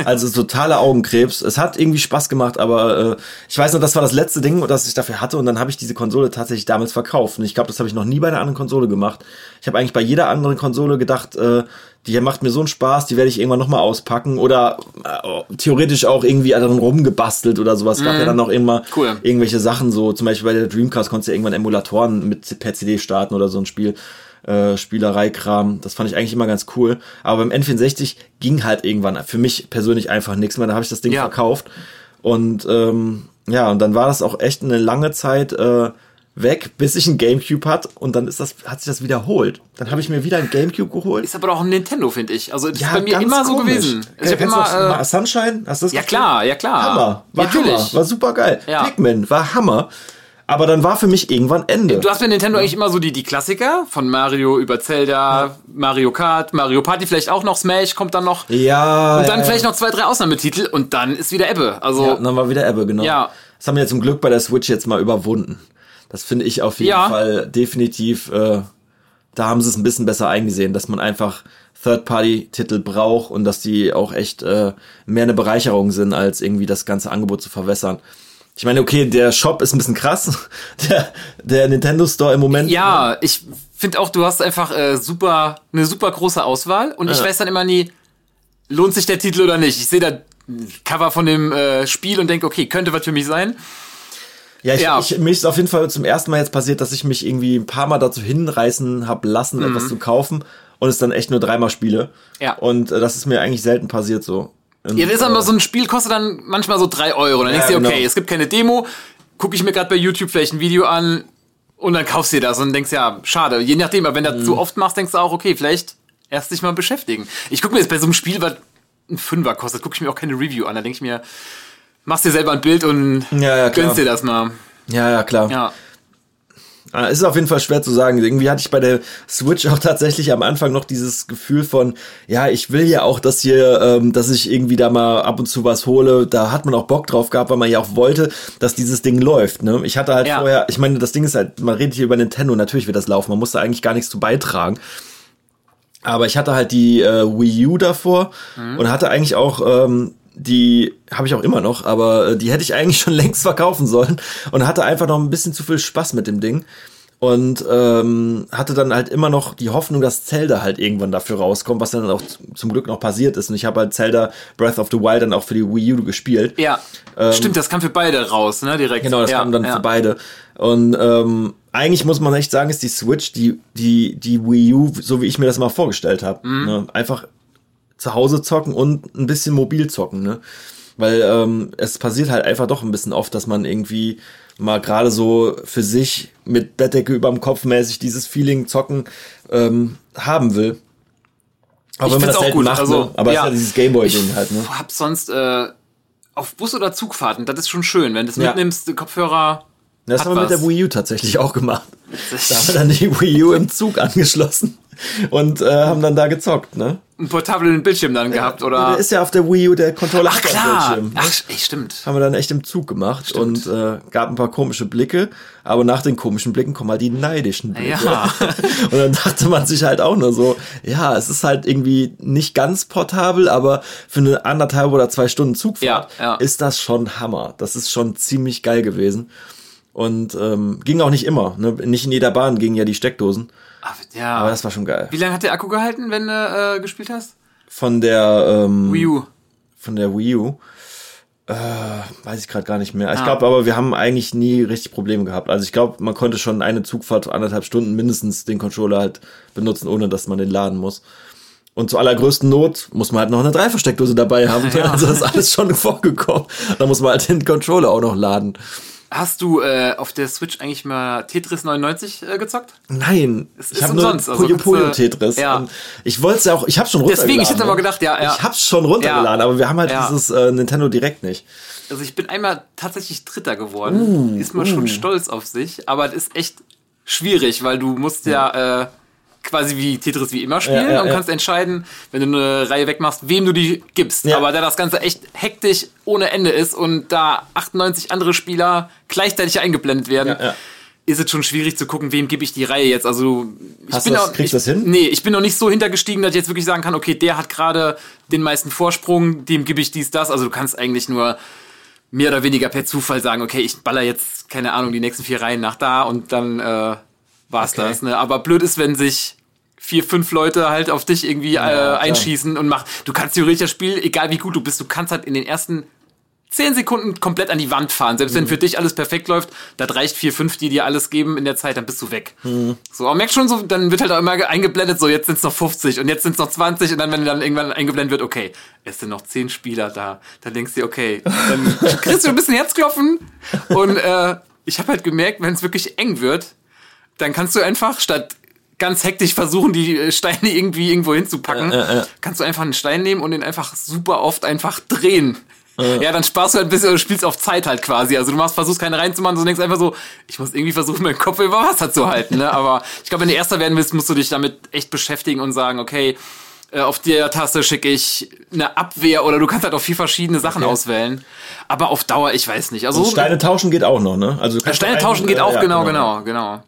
also totaler Augenkrebs. Es hat irgendwie Spaß gemacht, aber äh, ich weiß noch, das war das letzte Ding, das ich dafür hatte und dann habe ich diese Konsole tatsächlich damals verkauft und ich glaube, das habe ich noch nie bei einer anderen Konsole gemacht. Ich habe eigentlich bei jeder anderen Konsole gedacht, äh, die hier macht mir so einen Spaß, die werde ich irgendwann noch mal auspacken oder äh, theoretisch auch irgendwie daran rumgebastelt oder sowas. Es gab ja dann noch immer Mhm. Cool. irgendwelche Sachen so, zum Beispiel bei der Dreamcast konntest du ja irgendwann Emulatoren mit per CD starten oder so ein Spiel äh, Spielereikram. Das fand ich eigentlich immer ganz cool. Aber beim N64 ging halt irgendwann für mich persönlich einfach nichts mehr. Da habe ich das Ding Ja. verkauft. Und ähm, ja, und dann war das auch echt eine lange Zeit äh, weg, bis ich ein Gamecube hat und dann ist das, hat sich das wiederholt. Dann habe ich mir wieder ein Gamecube geholt. Ist aber auch ein Nintendo, finde ich. Also das ist bei mir immer so komisch. gewesen. Ich habe immer. Äh, Sunshine? Hast du das ja gespielt? klar, ja klar. Hammer. War Natürlich. Hammer. War super geil. Ja. Pikmin war Hammer. Aber dann war für mich irgendwann Ende. Du hast bei Nintendo eigentlich immer so die, die Klassiker von Mario über Zelda, Mario Kart, Mario Party, vielleicht auch noch Smash kommt dann noch. ja. Und dann ja, vielleicht noch zwei, drei Ausnahmetitel und dann ist wieder Ebbe. Also Ja, dann war wieder Ebbe, genau. Ja. Das haben wir zum Glück bei der Switch jetzt mal überwunden. Das finde ich auf jeden Ja. Fall definitiv, äh, da haben sie es ein bisschen besser eingesehen, dass man einfach Third-Party-Titel braucht und dass die auch echt äh, mehr eine Bereicherung sind, als irgendwie das ganze Angebot zu verwässern. Ich meine, okay, der Shop ist ein bisschen krass. Der, der Nintendo Store im Moment. Ja, ich finde auch, du hast einfach äh, super eine super große Auswahl und ich Ja. weiß dann immer nie, lohnt sich der Titel oder nicht. Ich sehe da Cover von dem äh, Spiel und denke, okay, könnte was für mich sein. Ja, ich, Ja. Ich, mir ist auf jeden Fall zum ersten Mal jetzt passiert, dass ich mich irgendwie ein paar Mal dazu hinreißen hab lassen, etwas zu kaufen und es dann echt nur dreimal spiele. Mhm. Ja. Und äh, das ist mir eigentlich selten passiert so. Und, Ja, das ist aber so ein Spiel, kostet dann manchmal so drei Euro. Dann denkst du Ja, dir, okay, genau. es gibt keine Demo, gucke ich mir gerade bei YouTube vielleicht ein Video an und dann kaufst du dir das und denkst, ja, schade. Je nachdem, aber wenn du das Mhm. zu oft machst, denkst du auch, okay, vielleicht erst dich mal beschäftigen. Ich gucke mir jetzt bei so einem Spiel, was ein Fünfer kostet, gucke ich mir auch keine Review an. Da denke ich mir, machst dir selber ein Bild und Ja, ja, gönnst dir das mal. ja, ja, klar. Ja. Ah, Es ist auf jeden Fall schwer zu sagen. Irgendwie hatte ich bei der Switch auch tatsächlich am Anfang noch dieses Gefühl von, ja, ich will ja auch, dass hier, ähm, dass ich irgendwie da mal ab und zu was hole. Da hat man auch Bock drauf gehabt, weil man ja auch wollte, dass dieses Ding läuft. Ne? Ich hatte halt Ja. vorher, ich meine, das Ding ist halt, man redet hier über Nintendo, natürlich wird das laufen. Man muss da eigentlich gar nichts zu beitragen. Aber ich hatte halt die äh, Wii U davor und hatte eigentlich auch ähm, die habe ich auch immer noch, aber äh, die hätte ich eigentlich schon längst verkaufen sollen und hatte einfach noch ein bisschen zu viel Spaß mit dem Ding und ähm, hatte dann halt immer noch die Hoffnung, dass Zelda halt irgendwann dafür rauskommt, was dann auch zum Glück noch passiert ist. Und ich habe halt Zelda Breath of the Wild dann auch für die Wii U gespielt. Ja. Stimmt, das kam für beide raus, ne? Direkt. Ähm, Genau, das ja, kam dann ja. für beide. Und ähm, eigentlich muss man echt sagen, ist die Switch die, die, die Wii U, so wie ich mir das mal vorgestellt habe. Mhm. Ne? Einfach zu Hause zocken und ein bisschen mobil zocken. Ne? Weil ähm, es passiert halt einfach doch ein bisschen oft, dass man irgendwie mal gerade so für sich mit Bettdecke überm Kopf mäßig dieses Feeling zocken ähm, haben will. Aber Ich wenn man das auch gut, macht, also, ne? aber ja. es ist ja dieses Gameboy-Ding halt, ne? hab sonst äh, auf Bus- oder Zugfahrten, das ist schon schön, wenn du es Ja. mitnimmst, Kopfhörer. Das haben wir mit der Wii U tatsächlich auch gemacht. Da haben wir dann die Wii U im Zug angeschlossen und äh, haben dann da gezockt, ne? Einen portablen Bildschirm dann gehabt, Da oder? ist ja auf der Wii U der Controller Ach klar! Bildschirm. Ach, stimmt. Haben wir dann echt im Zug gemacht und äh, gab ein paar komische Blicke, aber nach den komischen Blicken kommen halt die neidischen Blicke. Ja. und dann dachte man sich halt auch nur so, ja, es ist halt irgendwie nicht ganz portabel, aber für eine anderthalb oder zwei Stunden Zugfahrt Ja, ja. ist das schon Hammer. Das ist schon ziemlich geil gewesen. Und ähm, ging auch nicht immer. Ne? Nicht in jeder Bahn gingen ja die Steckdosen. Ja. Aber das war schon geil. Wie lange hat der Akku gehalten, wenn du äh, gespielt hast? Von der ähm, Wii U. von der Wii U. Äh, weiß ich gerade gar nicht mehr. Ich Ah. glaube aber, wir haben eigentlich nie richtig Probleme gehabt. Also ich glaube, man konnte schon eine Zugfahrt anderthalb Stunden mindestens den Controller halt benutzen, ohne dass man den laden muss. Und zur allergrößten Not muss man halt noch eine Dreiversteckdose dabei haben. Ja. Also das ist alles schon vorgekommen. Da muss man halt den Controller auch noch laden. Hast du äh, auf der Switch eigentlich mal Tetris 99 äh, gezockt? Nein, Es ich habe nur also Puyo Puyo Tetris. ja. Ich wollte es ja auch, ich habe schon runtergeladen. Deswegen, ich hätte ne? aber gedacht, ja, ja. Ich hab's schon runtergeladen, Ja. aber wir haben halt Ja. dieses äh, Nintendo Direkt nicht. Also ich bin einmal tatsächlich Dritter geworden. ist man schon stolz auf sich, aber es ist echt schwierig, weil du musst ja, äh, quasi wie Tetris wie immer spielen Ja, ja, und kannst entscheiden, wenn du eine Reihe wegmachst, wem du die gibst. Ja. Aber da das Ganze echt hektisch ohne Ende ist und da 98 andere Spieler gleichzeitig eingeblendet werden, ist es schon schwierig zu gucken, wem gebe ich die Reihe jetzt. Also ich Hast bin das- auch, kriegst ich, das hin? Nee, ich bin noch nicht so hintergestiegen, dass ich jetzt wirklich sagen kann, okay, der hat gerade den meisten Vorsprung, dem gebe ich dies, das. Also du kannst eigentlich nur mehr oder weniger per Zufall sagen, okay, ich baller jetzt, keine Ahnung, die nächsten vier Reihen nach da und dann äh, war's Okay. das. Ne? Aber blöd ist, wenn sich vier, fünf Leute halt auf dich irgendwie äh, klar. einschießen und machen. Du kannst theoretisch das Spiel, egal wie gut du bist, du kannst halt in den ersten zehn Sekunden komplett an die Wand fahren. Selbst Mhm. wenn für dich alles perfekt läuft, das reicht vier, fünf, die dir alles geben in der Zeit, dann bist du weg. Mhm. So, aber merkst schon so, dann wird halt auch immer eingeblendet, so jetzt sind es noch 50 und jetzt sind es noch 20 und dann, wenn dann irgendwann eingeblendet wird, okay, es sind noch 10 Spieler da, dann denkst du okay, dann kriegst du ein bisschen Herzklopfen und äh, ich habe halt gemerkt, wenn es wirklich eng wird, dann kannst du einfach statt ganz hektisch versuchen, die äh, Steine irgendwie irgendwo hinzupacken, Äh, äh, äh. kannst du einfach einen Stein nehmen und den einfach super oft einfach drehen. Ja, dann sparst du halt ein bisschen oder spielst auf Zeit halt quasi. Also du machst, versuchst keine reinzumachen, du denkst einfach so, ich muss irgendwie versuchen, meinen Kopf über Wasser zu halten. Ne? Aber ich glaube, wenn du Erster werden willst, musst du dich damit echt beschäftigen und sagen, okay, äh, auf der Taste schicke ich eine Abwehr oder du kannst halt auch vier verschiedene Sachen Okay. auswählen. Aber auf Dauer, ich weiß nicht. Also Steine tauschen geht auch noch, ne? Also Steine einen- tauschen geht äh, auch, ja, genau, genau, genau.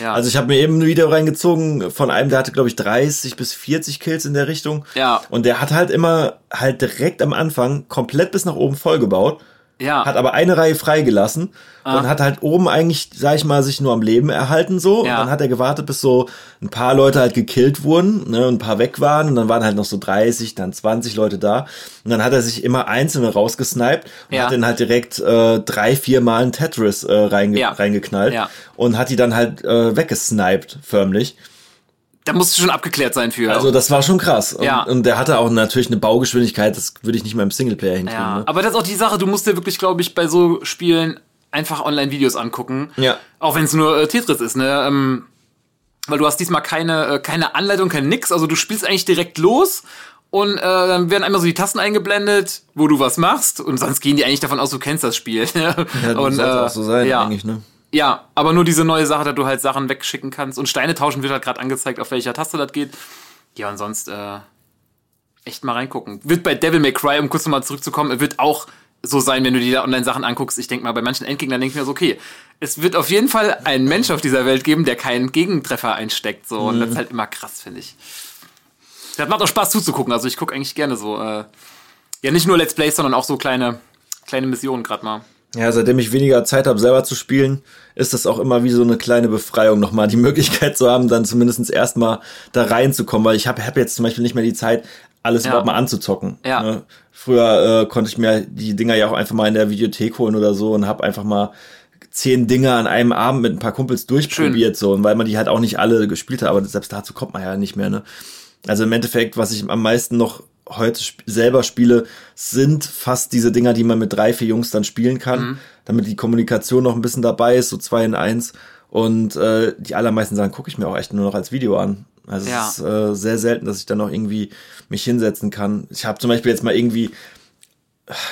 Ja. Also ich habe mir eben ein Video reingezogen von einem, der hatte glaube ich 30 bis 40 Kills in der Richtung. Ja. Und der hat halt immer halt direkt am Anfang komplett bis nach oben vollgebaut Ja. hat aber eine Reihe freigelassen und hat halt oben eigentlich, sag ich mal, sich nur am Leben erhalten so. Ja. Und dann hat er gewartet, bis so ein paar Leute halt gekillt wurden, ne, und ein paar weg waren und dann waren halt noch so 30, dann 20 Leute da. Und dann hat er sich immer einzelne rausgesniped und Ja. hat dann halt direkt äh, drei, vier Mal ein Tetris äh, reinge Ja. reingeknallt und hat die dann halt äh, weggesniped, förmlich. Da musst du schon abgeklärt sein für. Also das war schon krass. Und, Ja. und der hatte auch natürlich eine Baugeschwindigkeit, das würde ich nicht mal im Singleplayer hinkriegen. ja. Ne? Aber das ist auch die Sache, du musst dir wirklich, glaube ich, bei so Spielen einfach Online-Videos angucken. Ja. Auch wenn es nur äh, Tetris ist, ne? Ähm, weil du hast diesmal keine, äh, keine Anleitung, kein Nix. Also du spielst eigentlich direkt los und äh, dann werden einmal so die Tasten eingeblendet, wo du was machst. Und sonst gehen die eigentlich davon aus, du kennst das Spiel. Ja, und, sollte äh, auch so sein ja. eigentlich, ne? Ja, aber nur diese neue Sache, dass du halt Sachen wegschicken kannst. Und Steine tauschen wird halt gerade angezeigt, auf welcher Taste das geht. Ja, und sonst äh, echt mal reingucken. Wird bei Devil May Cry, um kurz nochmal zurückzukommen, wird auch so sein, wenn du dir da online Sachen anguckst. Ich denke mal, bei manchen Endgegnern denke ich mir so, okay, es wird auf jeden Fall einen Mensch auf dieser Welt geben, der keinen Gegentreffer einsteckt. So. Und das ist halt immer krass, finde ich. Das macht auch Spaß zuzugucken. Also ich gucke eigentlich gerne so, äh, ja, nicht nur Let's Plays, sondern auch so kleine, kleine Missionen gerade mal. Ja, seitdem ich weniger Zeit habe, selber zu spielen, ist das auch immer wie so eine kleine Befreiung, nochmal die Möglichkeit zu haben, dann zumindest erstmal da reinzukommen, weil ich habe hab jetzt zum Beispiel nicht mehr die Zeit, alles Ja. überhaupt mal anzuzocken. Ja. Ne? Früher äh, konnte ich mir die Dinger ja auch einfach mal in der Videothek holen oder so und habe einfach mal zehn Dinger an einem Abend mit ein paar Kumpels durchprobiert, so, und weil man die halt auch nicht alle gespielt hat, aber selbst dazu kommt man ja nicht mehr, ne? Also im Endeffekt, was ich am meisten noch heute sp selber spiele, sind fast diese Dinger, die man mit drei, vier Jungs dann spielen kann, Mhm. damit die Kommunikation noch ein bisschen dabei ist, so zwei in eins. Und äh, die allermeisten Sachen gucke ich mir auch echt nur noch als Video an. Also Ja. es ist äh, sehr selten, dass ich dann noch irgendwie mich hinsetzen kann. Ich habe zum Beispiel jetzt mal irgendwie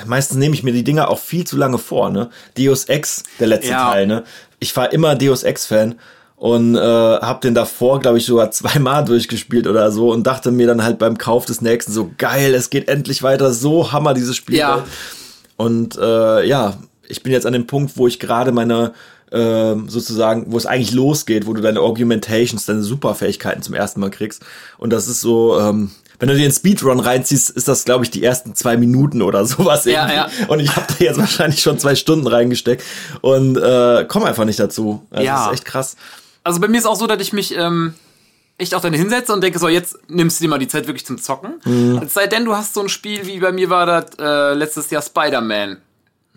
meistens nehme ich mir die Dinger auch viel zu lange vor, ne? Deus Ex, der letzte Ja. Teil, ne? Ich war immer Deus Ex-Fan und äh, habe den davor, glaube ich, sogar zweimal durchgespielt oder so und dachte mir dann halt beim Kauf des nächsten so geil, es geht endlich weiter, so hammer dieses Spiel. Ja. Und äh, ja, ich bin jetzt an dem Punkt, wo ich gerade meine äh, sozusagen, wo es eigentlich losgeht, wo du deine Augmentations, deine Superfähigkeiten zum ersten Mal kriegst. Und das ist so, ähm, wenn du dir den Speedrun reinziehst, ist das, glaube ich, die ersten zwei Minuten oder sowas. Ja, irgendwie. ja. Und ich habe da jetzt wahrscheinlich schon zwei Stunden reingesteckt und äh, komme einfach nicht dazu. Also Ja. Das ist echt krass. Also bei mir ist auch so, dass ich mich ähm, echt auch dann hinsetze und denke, so, jetzt nimmst du dir mal die Zeit wirklich zum Zocken. Mhm. Es sei denn, du hast so ein Spiel, wie bei mir war das äh, letztes Jahr Spider-Man.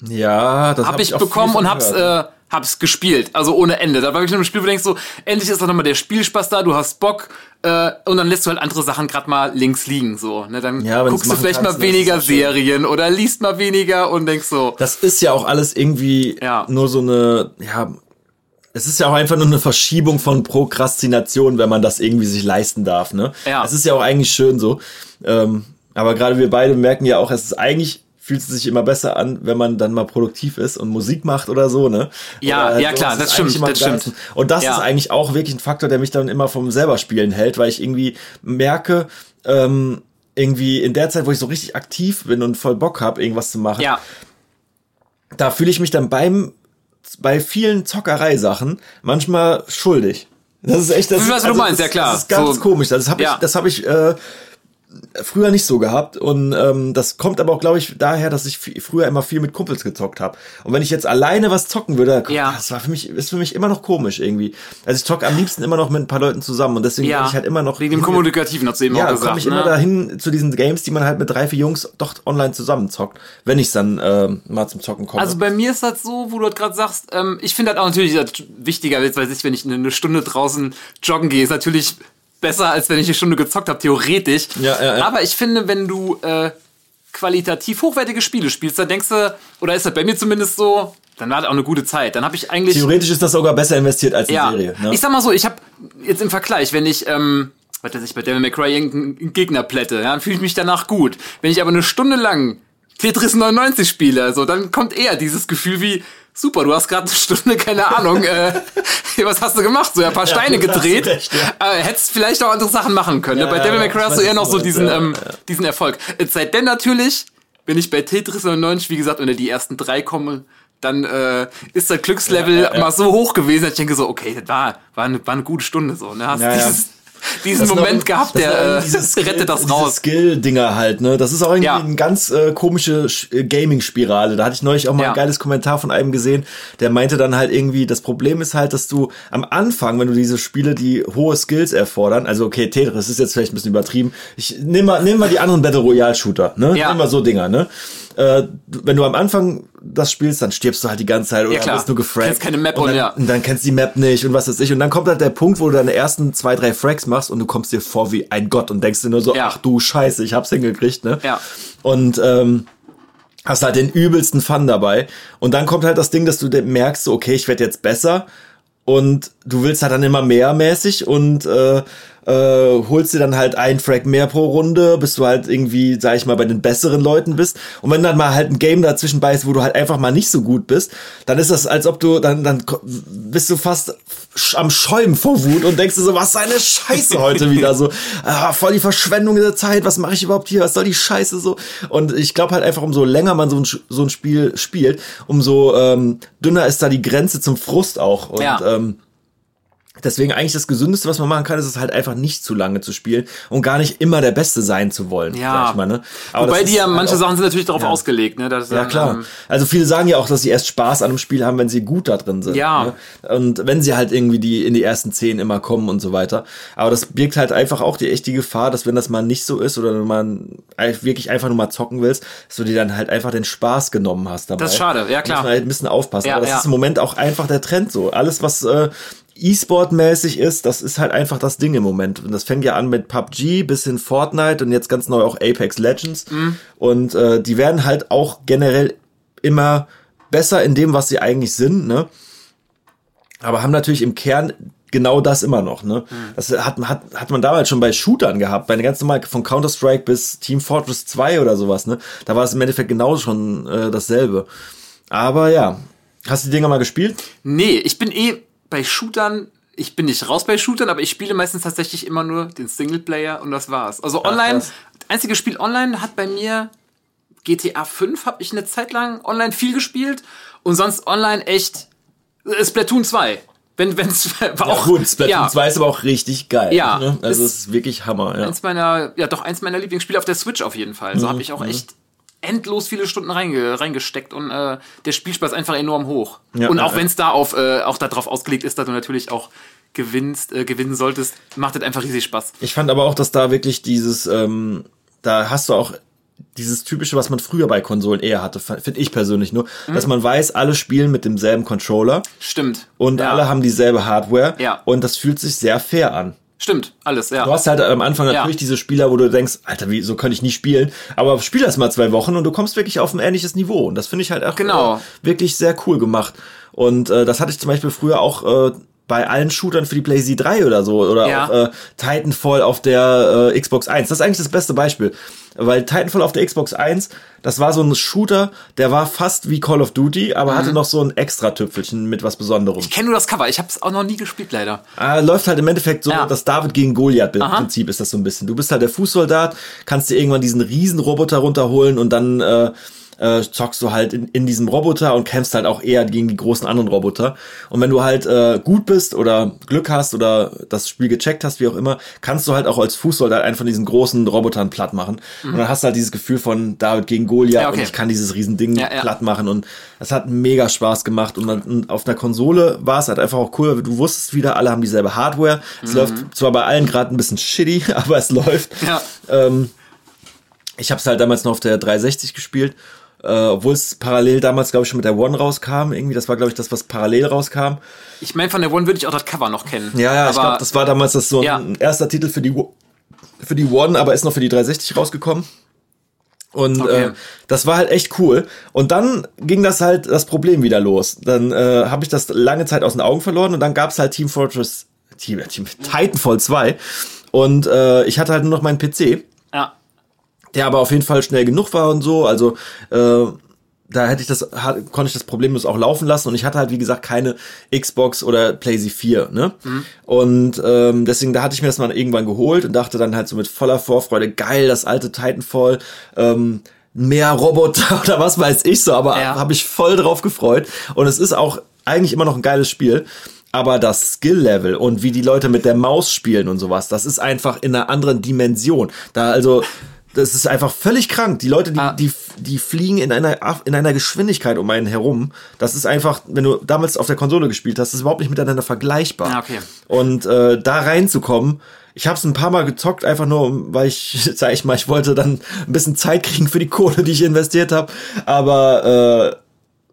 Ja, das Hab ich viel bekommen und hab's, äh, hab's gespielt. Also ohne Ende. Da war wirklich nur ein Spiel, wo du denkst so, endlich ist doch nochmal der Spielspaß da, du hast Bock. Äh, und dann lässt du halt andere Sachen gerade mal links liegen. So, ne? Dann Ja, guckst du vielleicht kannst, mal weniger. Serien oder liest mal weniger und denkst so, Das ist ja auch alles irgendwie Ja. nur so eine, ja, es ist ja auch einfach nur eine Verschiebung von Prokrastination, wenn man das irgendwie sich leisten darf, ne? Ja. Es ist ja auch eigentlich schön so. Ähm, aber gerade wir beide merken ja auch, es ist eigentlich fühlt es sich immer besser an, wenn man dann mal produktiv ist und Musik macht oder so, ne? Ja, Oder ja, sowas klar, das eigentlich stimmt, das stimmt. Und das Ja. ist eigentlich auch wirklich ein Faktor, der mich dann immer vom selber Spielen hält, weil ich irgendwie merke, ähm, irgendwie in der Zeit, wo ich so richtig aktiv bin und voll Bock habe, irgendwas zu machen, ja, da fühle ich mich dann beim bei vielen Zockerei-Sachen manchmal schuldig. Das ist echt das. Ich weiß, was du also meinst, das, ja, klar. Das ist ganz So- komisch. Das habe Ja. ich, das habe ich äh, früher nicht so gehabt und ähm, das kommt aber auch, glaube ich, daher, dass ich früher immer viel mit Kumpels gezockt habe. Und wenn ich jetzt alleine was zocken würde, Ja. das war für mich ist für mich immer noch komisch irgendwie. Also ich zocke am liebsten immer noch mit ein paar Leuten zusammen und deswegen ja. bin ich halt immer noch Wegen dem Kommunikativen hast du eben ja, auch komme gesagt. ich immer ne? dahin zu diesen Games, die man halt mit drei, vier Jungs doch online zusammenzockt, wenn ich dann ähm, mal zum Zocken komme. Also bei mir ist das so, wo du das gerade sagst, ähm, ich finde das auch natürlich das wichtiger, jetzt weiß ich, wenn ich eine Stunde draußen joggen gehe, ist natürlich besser, als wenn ich eine Stunde gezockt habe, theoretisch. Ja, ja, ja. Aber ich finde, wenn du äh, qualitativ hochwertige Spiele spielst, dann denkst du, oder ist das bei mir zumindest so, dann war das auch eine gute Zeit. Dann habe ich eigentlich. Theoretisch ist das sogar besser investiert als eine ja, Serie. Ne? ich sag mal so, ich habe jetzt im Vergleich, wenn ich, ähm, was weiß ich, bei Devil May Cry irgendeinen Gegner plätte, ja, dann fühle ich mich danach gut. Wenn ich aber eine Stunde lang Tetris 99 spiele, so, dann kommt eher dieses Gefühl wie, super, du hast gerade eine Stunde, keine Ahnung, äh, was hast du gemacht? So, ja, ein paar Steine gedreht. recht, ja. äh, hättest vielleicht auch andere Sachen machen können. ne? Bei Devil May Cry hast du eher noch so diesen, ähm, diesen Erfolg. Es sei denn natürlich, wenn ich bei Tetris 99, wie gesagt, unter die ersten drei komme, dann äh, ist das Glückslevel mal so hoch gewesen, dass ich denke so, okay, das war, war, eine, war eine gute Stunde so. Ne? Hast dieses diesen Das Moment noch- gehabt, das der äh, dieses Skill- rettet das raus. Skill-Dinger halt, ne? Das ist auch irgendwie Ja. eine ganz äh, komische Sch- äh, Gaming-Spirale. Da hatte ich neulich auch mal Ja. ein geiles Kommentar von einem gesehen, der meinte dann halt irgendwie, das Problem ist halt, dass du am Anfang, wenn du diese Spiele, die hohe Skills erfordern, also okay, Tetris ist jetzt vielleicht ein bisschen übertrieben. Ich nimm mal, nimm mal die anderen Battle Royale Shooter, ne? Ja. Nimm mal so Dinger, ne? Äh, wenn du am Anfang das spielst, dann stirbst du halt die ganze Zeit oder Ja, bist du gefragt. Kennst keine Map und und dann, ja. und dann kennst du die Map nicht und was weiß ich. Und dann kommt halt der Punkt, wo du deine ersten zwei, drei Frags machst und du kommst dir vor wie ein Gott und denkst dir nur so, Ja. ach du Scheiße, ich hab's hingekriegt, ne? Ja. Und ähm, hast halt den übelsten Fun dabei. Und dann kommt halt das Ding, dass du merkst, so, okay, ich werde jetzt besser. Und du willst halt dann immer mehr mäßig und äh, äh, holst dir dann halt ein Frag mehr pro Runde, bis du halt irgendwie, sag ich mal, bei den besseren Leuten bist. Und wenn dann mal halt ein Game dazwischen bei ist, wo du halt einfach mal nicht so gut bist, dann ist das, als ob du, dann, dann bist du fast am Schäumen vor Wut und denkst dir so, was eine Scheiße heute wieder so. Ah, voll die Verschwendung der Zeit, was mache ich überhaupt hier, was soll die Scheiße so? Und ich glaube halt einfach, umso länger man so ein, so ein Spiel spielt, umso ähm, dünner ist da die Grenze zum Frust auch. Und Ja. ähm, Deswegen eigentlich das Gesündeste, was man machen kann, ist es halt einfach nicht zu lange zu spielen und gar nicht immer der Beste sein zu wollen. Ja. mal, ne? Aber Wobei die ja, halt manche auch- Sachen sind natürlich darauf ausgelegt, ne? dass, ja, klar. ähm, Also viele sagen ja auch, dass sie erst Spaß an einem Spiel haben, wenn sie gut da drin sind. Ja. Ne? Und wenn sie halt irgendwie die in die ersten zehn immer kommen und so weiter. Aber das birgt halt einfach auch die echte Gefahr, dass wenn das mal nicht so ist oder mal ein- wirklich einfach nur mal zocken willst, dass du dir dann halt einfach den Spaß genommen hast dabei. Das ist schade, ja, klar. Muss man halt ein bisschen aufpassen. Ja, Aber das ja. ist im Moment auch einfach der Trend so. Alles, was äh, E-Sport-mäßig ist, das ist halt einfach das Ding im Moment. Und das fängt ja an mit PUBG bis hin Fortnite und jetzt ganz neu auch Apex Legends. Mhm. Und äh, die werden halt auch generell immer besser in dem, was sie eigentlich sind, ne? Aber haben natürlich im Kern genau das immer noch, ne? Mhm. Das hat, hat, hat man damals schon bei Shootern gehabt, bei den ganz normal von Counter-Strike bis Team Fortress 2 oder sowas, ne? Da war es im Endeffekt genau schon äh, dasselbe. Aber ja, hast du die Dinger mal gespielt? Nee, ich bin eh bei Shootern, ich bin nicht raus bei Shootern, aber ich spiele meistens tatsächlich immer nur den Singleplayer und das war's. Also online, krass. einziges Spiel online hat bei mir GTA 5 habe ich eine Zeit lang online viel gespielt und sonst online echt äh, Splatoon 2. Wenn wenn's war auch gut, Splatoon ja, 2 ist aber auch richtig geil. Ja, Ne? Also ist- es ist wirklich Hammer, ja. eins meiner ja doch eins meiner Lieblingsspiele auf der Switch auf jeden Fall. So habe ich auch echt endlos viele Stunden reinge reingesteckt und äh, der Spielspaß einfach enorm hoch. Ja, und auch ja. wenn es da auf äh, auch darauf ausgelegt ist, dass du natürlich auch gewinnst, äh, gewinnen solltest, macht das einfach riesig Spaß. Ich fand aber auch, dass da wirklich dieses, ähm, da hast du auch dieses typische, was man früher bei Konsolen eher hatte, finde ich persönlich nur, Mhm. dass man weiß, alle spielen mit demselben Controller Stimmt. und ja. alle haben dieselbe Hardware Ja. und das fühlt sich sehr fair an. Stimmt, alles, ja. Du hast halt am Anfang Ja. natürlich diese Spieler, wo du denkst, Alter, wie, so könnte ich nie spielen. Aber spiel das mal zwei Wochen und du kommst wirklich auf ein ähnliches Niveau. Und das finde ich halt auch Genau. äh, wirklich sehr cool gemacht. Und äh, das hatte ich zum Beispiel früher auch äh, bei allen Shootern für die PlayZ 3 oder so. Oder Ja. auch äh, Titanfall auf der äh, Xbox 1. Das ist eigentlich das beste Beispiel. Weil Titanfall auf der Xbox 1, das war so ein Shooter, der war fast wie Call of Duty, aber hatte noch so ein extra Tüpfelchen mit was Besonderem. Mhm. Ich kenne nur das Cover, ich habe es auch noch nie gespielt leider. Ah, läuft halt im Endeffekt so, Ja. das David gegen Goliath Aha. Prinzip ist das so ein bisschen. Du bist halt der Fußsoldat, kannst dir irgendwann diesen Riesenroboter runterholen und dann äh, äh, zockst du halt in, in diesem Roboter und kämpfst halt auch eher gegen die großen anderen Roboter. Und wenn du halt äh, gut bist oder Glück hast oder das Spiel gecheckt hast, wie auch immer, kannst du halt auch als Fußsoldat einen von diesen großen Robotern platt machen. Und dann hast du halt dieses Gefühl von David gegen Goliath Mhm. Ja, okay. und ich kann dieses Riesending Ja, ja. platt machen und das hat mega Spaß gemacht und, dann, und auf einer Konsole war es halt einfach auch cool, weil du wusstest wieder, alle haben dieselbe Hardware. Es läuft zwar bei allen gerade ein bisschen shitty, aber es läuft. Mhm. Ja. Ähm, ich habe es halt damals noch auf der 360 gespielt, äh, obwohl es parallel damals, glaube ich, schon mit der One rauskam. Irgendwie, das war, glaube ich, das, was parallel rauskam. Ich meine, von der One würde ich auch das Cover noch kennen. Ja, ja, ich Aber glaube, das war damals das so ein Ja. erster Titel für die, für die One, aber ist noch für die 360 rausgekommen. Und Okay. äh, das war halt echt cool. Und dann ging das halt das Problem wieder los. Dann äh, habe ich das lange Zeit aus den Augen verloren und dann gab's halt Team Fortress, Team, Team Titanfall 2. Und äh, ich hatte halt nur noch meinen PC ja. Der aber auf jeden Fall schnell genug war und so. Also äh, da hätte ich das, hat, konnte ich das problemlos auch laufen lassen und ich hatte halt, wie gesagt, keine Xbox oder PlayStation 4, ne? Und ähm, deswegen, da hatte ich mir das mal irgendwann geholt und dachte dann halt so mit voller Vorfreude, geil, das alte Titanfall, ähm, mehr Roboter oder was weiß ich so, aber Ja. habe ich voll drauf gefreut. Und es ist auch eigentlich immer noch ein geiles Spiel. Aber das Skill-Level und wie die Leute mit der Maus spielen und sowas, das ist einfach in einer anderen Dimension. Da also, das ist einfach völlig krank. Die Leute, die, Ah. die, die fliegen in einer, in einer Geschwindigkeit um einen herum. Das ist einfach, wenn du damals auf der Konsole gespielt hast, das ist überhaupt nicht miteinander vergleichbar. Ah, okay. Und äh, da reinzukommen, ich habe es ein paar Mal gezockt, einfach nur, weil ich, sag ich mal, ich wollte dann ein bisschen Zeit kriegen für die Kohle, die ich investiert habe. Aber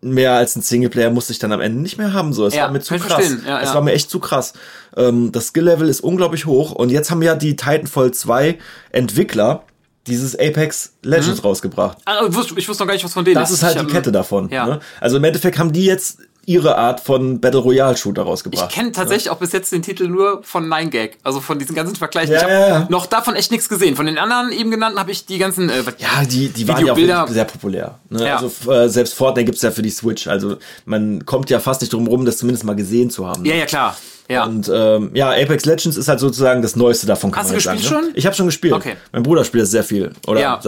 äh, mehr als ein Singleplayer musste ich dann am Ende nicht mehr haben. So, es Ja, war mir zu krass. Ja, es ja. war mir echt zu krass. Ähm, das Skill-Level ist unglaublich hoch. Und jetzt haben ja die Titanfall 2 Entwickler dieses Apex Legends rausgebracht. Ah, ich, wusste, ich wusste noch gar nicht, was von denen Das ist halt Ich, die Kette davon. ja. Ne? Also im Endeffekt haben die jetzt ihre Art von Battle Royale Shooter Ich rausgebracht. kenne tatsächlich auch bis jetzt den Titel nur von 9gag, also von diesen ganzen Vergleichen. Ja, ich habe ja, ja. noch davon echt nichts gesehen. Von den anderen eben genannten habe ich die ganzen äh, Ja, die, die waren ja auch sehr populär. Ne? Ja. Also äh, selbst Fortnite gibt's ja für die Switch. Also man kommt ja fast nicht drum rum, das zumindest mal gesehen zu haben. Ja, ja, klar. Ja. Und ähm, ja, Apex Legends ist halt sozusagen das Neueste davon, kann Hast du jetzt sagen. gespielt ne? schon? Ich habe schon gespielt. Okay. Mein Bruder spielt es sehr viel. Oder Ja.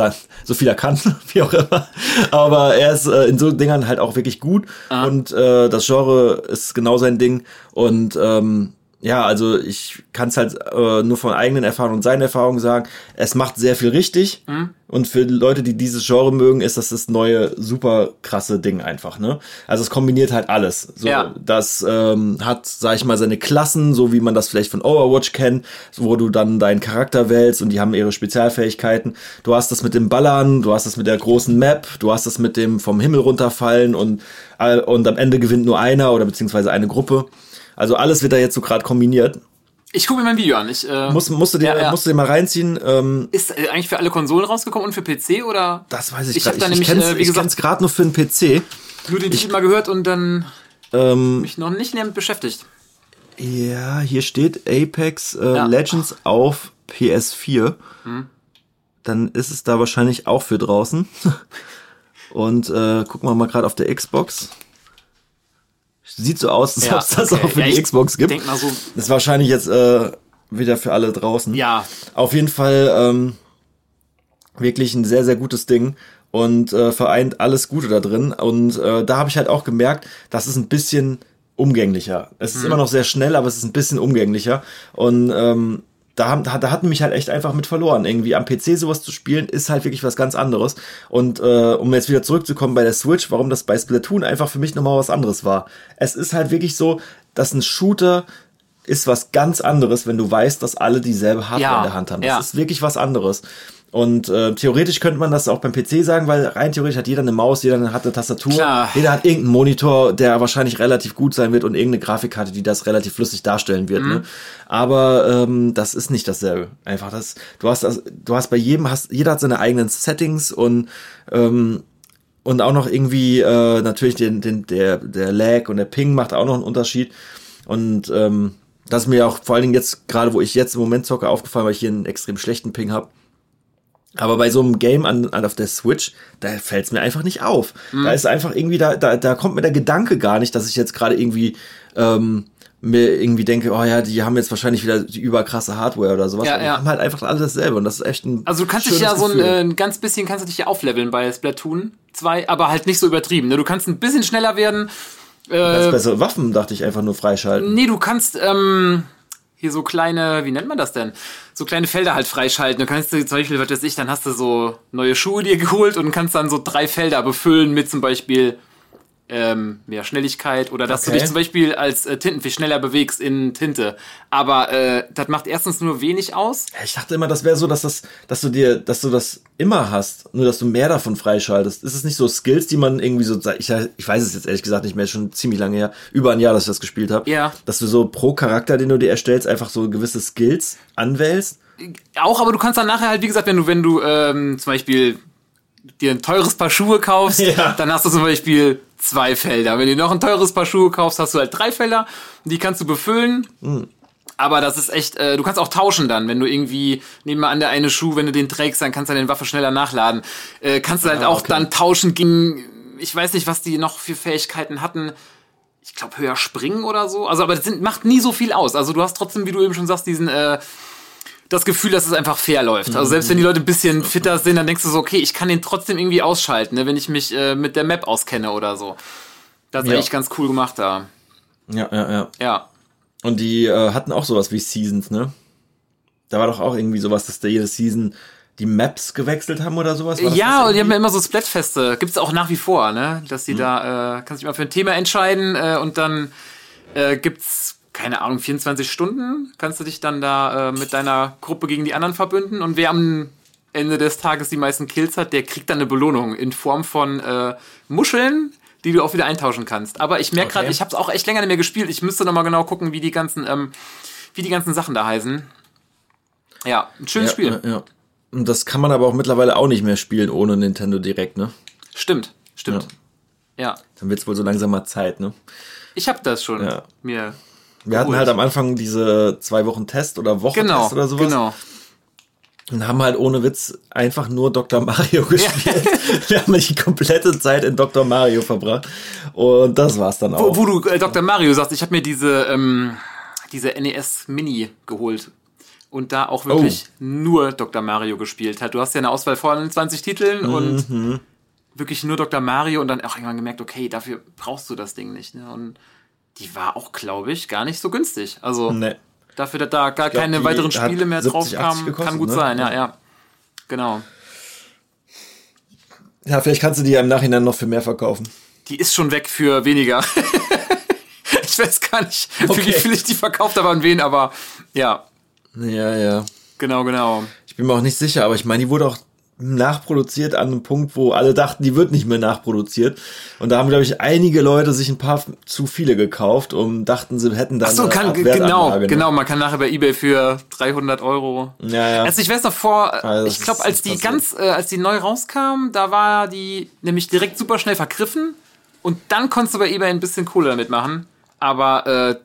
so viel er kann, wie auch immer. Aber er ist äh, in so Dingern halt auch wirklich gut. Ah. Und äh, das Genre ist genau sein Ding. Und ähm, ja, also ich kann es halt äh, nur von eigenen Erfahrungen und seinen Erfahrungen sagen. Es macht sehr viel richtig. Mhm. Und für Leute, die dieses Genre mögen, ist das das neue super krasse Ding einfach. Ne? Also es kombiniert halt alles. So, Ja. Das ähm, hat, sag ich mal, seine Klassen, so wie man das vielleicht von Overwatch kennt, wo du dann deinen Charakter wählst und die haben ihre Spezialfähigkeiten. Du hast das mit dem Ballern, du hast das mit der großen Map, du hast das mit dem vom Himmel runterfallen und, und am Ende gewinnt nur einer oder beziehungsweise eine Gruppe. Also alles wird da jetzt so gerade kombiniert. ich gucke mir mein Video an. Ich, äh, Musst, musst, du dir, Ja, ja. musst du dir mal reinziehen. Ähm, ist äh, eigentlich für alle Konsolen rausgekommen und für PC oder? das weiß ich, Ich grad hab da nicht. Ich nämlich, kenn's, äh, wie ich gesagt- gerade nur für den PC. Nur den Titel mal gehört und dann Ähm, mich noch nicht damit beschäftigt. Ja, hier steht Apex äh, Ja. Legends auf PS4. Dann ist es da wahrscheinlich auch für draußen. Und äh, gucken wir mal gerade auf der Xbox. Sieht so aus, als ob es das okay. auch für Ja, die ich Xbox gibt. Denk mal so. Das ist wahrscheinlich jetzt äh, wieder für alle draußen. Ja, Auf jeden Fall ähm, wirklich ein sehr, sehr gutes Ding und äh, vereint alles Gute da drin. Und äh, da habe ich halt auch gemerkt, das ist ein bisschen umgänglicher. Es ist immer noch sehr schnell, aber es ist ein bisschen umgänglicher. Und ähm, da, haben, da, da hatten mich halt echt einfach mit verloren. Irgendwie am PC sowas zu spielen, ist halt wirklich was ganz anderes. Und äh, um jetzt wieder zurückzukommen bei der Switch, warum das bei Splatoon einfach für mich nochmal was anderes war. Es ist halt wirklich so, dass ein Shooter ist was ganz anderes, wenn du weißt, dass alle dieselbe Hardware Ja, in der Hand haben. Das ja. ist wirklich was anderes. Und äh, theoretisch könnte man das auch beim PC sagen, weil rein theoretisch hat jeder eine Maus, jeder hat eine Tastatur, Klar. jeder hat irgendeinen Monitor, der wahrscheinlich relativ gut sein wird und irgendeine Grafikkarte, die das relativ flüssig darstellen wird. Mhm. Ne? Aber ähm, das ist nicht dasselbe. Einfach das, du hast das, du hast bei jedem, hast, jeder hat seine eigenen Settings und ähm, und auch noch irgendwie äh, natürlich den, den, der, der Lag und der Ping macht auch noch einen Unterschied. Und ähm, das ist mir auch vor allen Dingen jetzt, gerade wo ich jetzt im Moment zocke, aufgefallen, weil ich hier einen extrem schlechten Ping habe. Aber bei so einem Game an, an auf der Switch, da fällt es mir einfach nicht auf. Da ist einfach irgendwie, da, da, da kommt mir der Gedanke gar nicht, dass ich jetzt gerade irgendwie ähm, mir irgendwie denke, oh ja, die haben jetzt wahrscheinlich wieder die überkrasse Hardware oder sowas. Ja, Aber die ja. haben halt einfach alles dasselbe und das ist echt ein Also du kannst dich ja so ein, Gefühl. äh, ein ganz bisschen kannst du dich ja aufleveln bei Splatoon 2, aber halt nicht so übertrieben. Ne? Du kannst ein bisschen schneller werden. Äh, bessere Waffen, dachte ich, einfach nur freischalten. nee, du kannst ähm, hier so kleine, wie nennt man das denn? So kleine Felder halt freischalten. Du kannst dir zum Beispiel, was weiß ich, dann hast du so neue Schuhe dir geholt und kannst dann so drei Felder befüllen mit zum Beispiel ähm, mehr Schnelligkeit oder dass du Okay. dich zum Beispiel als äh, Tintenfisch schneller bewegst in Tinte. Aber äh, das macht erstens nur wenig aus. Ja, Ich dachte immer, das wäre so, dass das, dass du dir, dass du das immer hast, nur dass du mehr davon freischaltest. Ist es nicht so Skills, die man irgendwie so, ich, ich weiß es jetzt ehrlich gesagt nicht mehr, schon ziemlich lange her, über ein Jahr, dass ich das gespielt habe. Ja. Dass du so pro Charakter, den du dir erstellst, einfach so gewisse Skills anwählst. Auch, aber du kannst dann nachher halt, wie gesagt, wenn du, wenn du ähm, zum Beispiel dir ein teures Paar Schuhe kaufst, Ja. dann hast du zum Beispiel zwei Felder. Wenn du noch ein teures Paar Schuhe kaufst, hast du halt drei Felder. Die kannst du befüllen. Hm. Aber das ist echt, äh, du kannst auch tauschen dann, wenn du irgendwie, nehmen wir an, der eine Schuh, wenn du den trägst, dann kannst du deine Waffe schneller nachladen. Äh, kannst du halt Ah, auch okay. dann tauschen gegen, ich weiß nicht, was die noch für Fähigkeiten hatten. Ich glaube, höher springen oder so. Also, aber das sind, macht nie so viel aus. Also, du hast trotzdem, wie du eben schon sagst, diesen, äh, das Gefühl, dass es einfach fair läuft. Also selbst wenn die Leute ein bisschen fitter sind, dann denkst du so, okay, ich kann den trotzdem irgendwie ausschalten, ne, wenn ich mich äh, mit der Map auskenne oder so. Das ist Ja. eigentlich ganz cool gemacht da. Ja, ja, ja. Ja. Und die äh, hatten auch sowas wie Seasons, ne? Da war doch auch irgendwie sowas, dass da jede Season die Maps gewechselt haben oder sowas. Ja, und die haben ja immer so Splatfeste. Gibt's auch nach wie vor, ne? Dass Mhm. die da, äh, kannst dich mal für ein Thema entscheiden äh, und dann äh, gibt's, keine Ahnung, 24 Stunden. Kannst du dich dann da äh, mit deiner Gruppe gegen die anderen verbünden und wer am Ende des Tages die meisten Kills hat, der kriegt dann eine Belohnung in Form von äh, Muscheln, die du auch wieder eintauschen kannst. Aber ich merke Okay. gerade, ich habe es auch echt länger nicht mehr gespielt. Ich müsste noch mal genau gucken, wie die ganzen, ähm, wie die ganzen Sachen da heißen. Ja, ein schönes ja, Spiel. Ja, ja. Und das kann man aber auch mittlerweile auch nicht mehr spielen ohne Nintendo Direkt, ne? Stimmt, stimmt. ja. Dann wird's wohl so langsam mal Zeit, ne? Ich habe das schon Ja. mir. Wir hatten halt am Anfang diese zwei Wochen Test oder Woche Genau, Test oder sowas. genau. Und haben halt ohne Witz einfach nur Dr. Mario gespielt. Wir haben die komplette Zeit in Dr. Mario verbracht. Und das war's dann auch. Wo, wo du äh, Dr. Mario sagst, ich habe mir diese, ähm, diese NES Mini geholt. Und da auch wirklich Oh. nur Dr. Mario gespielt hat. Du hast ja eine Auswahl von 20 Titeln Mhm. und wirklich nur Dr. Mario und dann auch irgendwann gemerkt, okay, dafür brauchst du das Ding nicht. Ne? Und die war auch, glaube ich, gar nicht so günstig. Also Nee. dafür, dass da gar glaub, keine weiteren Spiele mehr 70, 80 draufkamen, gekostet, kann gut ne? sein. Ja, Ja. Genau. Ja, vielleicht kannst du die ja im Nachhinein noch für mehr verkaufen. Die ist schon weg für weniger. ich weiß gar nicht, für Okay. wie viel ich die verkauft habe an wen, aber ja, Ja, ja. genau, genau. Ich bin mir auch nicht sicher, aber ich meine, die wurde auch nachproduziert an einem Punkt, wo alle dachten, die wird nicht mehr nachproduziert. Und da haben, glaube ich, einige Leute sich ein paar zu viele gekauft und dachten, sie hätten dann Ach so, kann, genau, genau, man kann nachher bei eBay für 300 Euro. Ja, ja. Also ich weiß noch vor, Also ich glaube, als die passiert. ganz, äh, als die neu rauskam, da war die nämlich direkt super schnell vergriffen und dann konntest du bei eBay ein bisschen Kohle damit machen. Aber äh,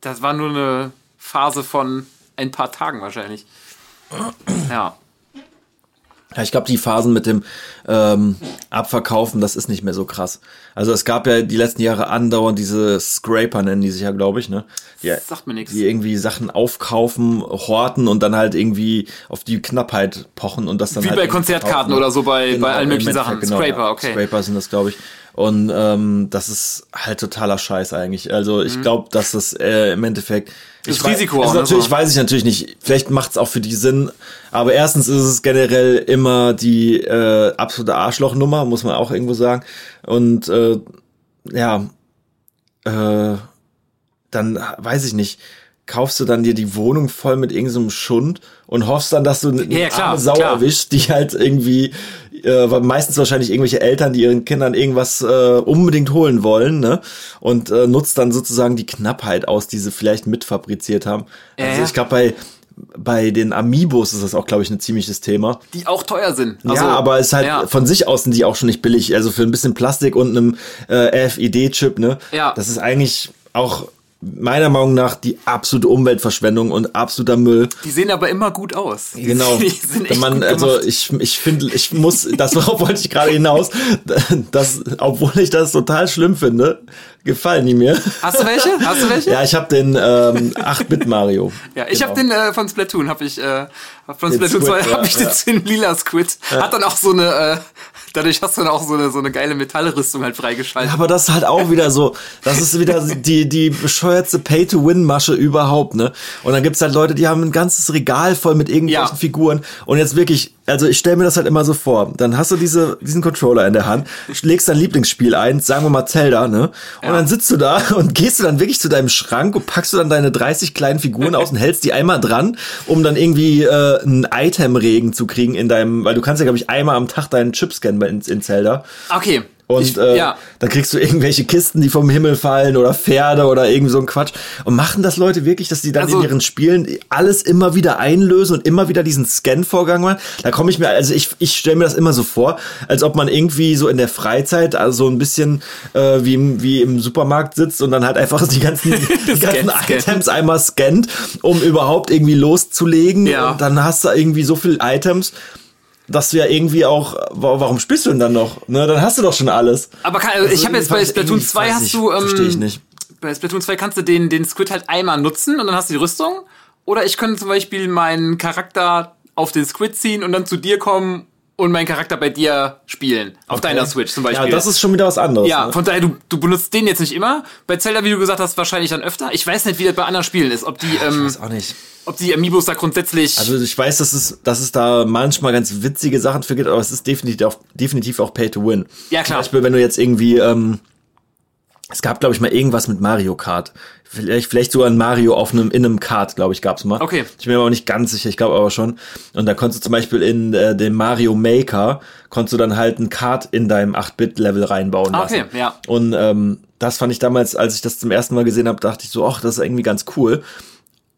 das war nur eine Phase von ein paar Tagen wahrscheinlich. Ja. Ja, ich glaube, die Phasen mit dem ähm, Abverkaufen, das ist nicht mehr so krass. Also es gab ja die letzten Jahre andauernd diese Scraper, nennen die sich ja, glaube ich, ne? Die, Sagt mir nix. Die irgendwie Sachen aufkaufen, horten und dann halt irgendwie auf die Knappheit pochen und das dann Wie halt bei Konzertkarten verkaufen. oder so bei, Genau, bei allen möglichen Sachen. genau, Scraper, okay. Scraper sind das, glaube ich. Und ähm, das ist halt totaler Scheiß eigentlich. Also ich glaube, dass das äh, im Endeffekt. Das ich Risiko also auch, ne, natürlich so. weiß ich natürlich nicht. Vielleicht macht es auch für die Sinn. Aber erstens ist es generell immer die äh, absolute Arschlochnummer, muss man auch irgendwo sagen. Und äh, ja, äh, dann äh, weiß ich nicht. Kaufst du dann dir die Wohnung voll mit irgendeinem Schund und hoffst dann, dass du eine Ja, klar, Sau klar. erwischst, die halt irgendwie äh, weil meistens wahrscheinlich irgendwelche Eltern, die ihren Kindern irgendwas äh, unbedingt holen wollen, ne? Und äh, nutzt dann sozusagen die Knappheit aus, die sie vielleicht mitfabriziert haben. Also ich glaube, bei, bei den Amiibos ist das auch, glaube ich, ein ziemliches Thema. Die auch teuer sind. Also, ja, aber es ist halt ja. von sich aus sind die auch schon nicht billig. Also für ein bisschen Plastik und einem äh, RFID-Chip, ne? Ja. Das ist eigentlich auch meiner Meinung nach die absolute Umweltverschwendung und absoluter Müll. Die sehen aber immer gut aus. Die, Genau. Die sind echt Wenn man, also gemacht. ich, ich finde, ich muss, das worauf wollte ich gerade hinaus, dass, obwohl ich das total schlimm finde, gefallen die mir. Hast du welche? Hast du welche? Ja, ich habe den ähm, 8-Bit Mario. Ja, ich Genau. habe den äh, von Splatoon, habe ich äh, von Den Splatoon 2 Squid, habe ja, ich ja. den, lila Squid. Hat dann auch so eine äh, dadurch hast du dann auch so eine so eine geile Metallrüstung halt freigeschaltet. Aber das ist halt auch wieder so, das ist wieder die, die bescheuertste Pay-to-Win-Masche überhaupt, ne? Und dann gibt's halt Leute, die haben ein ganzes Regal voll mit irgendwelchen Ja. Figuren. Und jetzt wirklich, also ich stelle mir das halt immer so vor. Dann hast du diese, diesen Controller in der Hand, legst dein Lieblingsspiel ein, sagen wir mal Zelda, ne? Und Ja. dann sitzt du da und gehst du dann wirklich zu deinem Schrank und packst du dann deine 30 kleinen Figuren aus und hältst die einmal dran, um dann irgendwie äh, einen Item-Regen zu kriegen in deinem, weil du kannst ja, glaube ich, einmal am Tag deinen Chip scannen in, in Zelda. Okay. Und ich, äh, ja. dann kriegst du irgendwelche Kisten, die vom Himmel fallen oder Pferde oder irgendwie so ein Quatsch. Und machen das Leute wirklich, dass die dann Also- in ihren Spielen alles immer wieder einlösen und immer wieder diesen Scan-Vorgang machen? Da komme ich mir, also ich, ich stelle mir das immer so vor, als ob man irgendwie so in der Freizeit, also so ein bisschen äh, wie, im, wie im Supermarkt sitzt und dann halt einfach die ganzen, die ganzen Scan, scan. Items einmal scannt, um überhaupt irgendwie loszulegen. Ja. Und dann hast du irgendwie so viele Items, dass du ja irgendwie auch, wa- warum spielst du denn dann noch? Ne, dann hast du doch schon alles. Aber kann, also ich habe jetzt bei Splatoon 2 weiß hast du ähm, verstehe ich nicht. bei Splatoon 2 kannst du den den Squid halt einmal nutzen und dann hast du die Rüstung oder ich könnte zum Beispiel meinen Charakter auf den Squid ziehen und dann zu dir kommen und meinen Charakter bei dir spielen. Auf Okay. deiner Switch zum Beispiel. Ja, das ist schon wieder was anderes. Ja, ne? von daher, du, du benutzt den jetzt nicht immer. Bei Zelda, wie du gesagt hast, wahrscheinlich dann öfter. Ich weiß nicht, wie das bei anderen Spielen ist. Ob die, Ich ähm, weiß auch nicht. ob die Amiibos da grundsätzlich. Also ich weiß, dass es, dass es da manchmal ganz witzige Sachen für gibt, aber es ist definitiv auch, definitiv auch Pay to Win. Ja, klar. Zum Beispiel, wenn du jetzt irgendwie, ähm, es gab, glaube ich, mal irgendwas mit Mario Kart. Vielleicht, vielleicht sogar ein Mario auf einem, in einem Kart, glaube ich, gab's mal. Okay. Ich bin mir aber nicht ganz sicher, ich glaube aber schon. Und da konntest du zum Beispiel in äh, dem Mario Maker, konntest du dann halt ein Kart in deinem 8-Bit-Level reinbauen Ah, lassen. okay, ja. Und ähm, das fand ich damals, als ich das zum ersten Mal gesehen habe, dachte ich so, ach, das ist irgendwie ganz cool.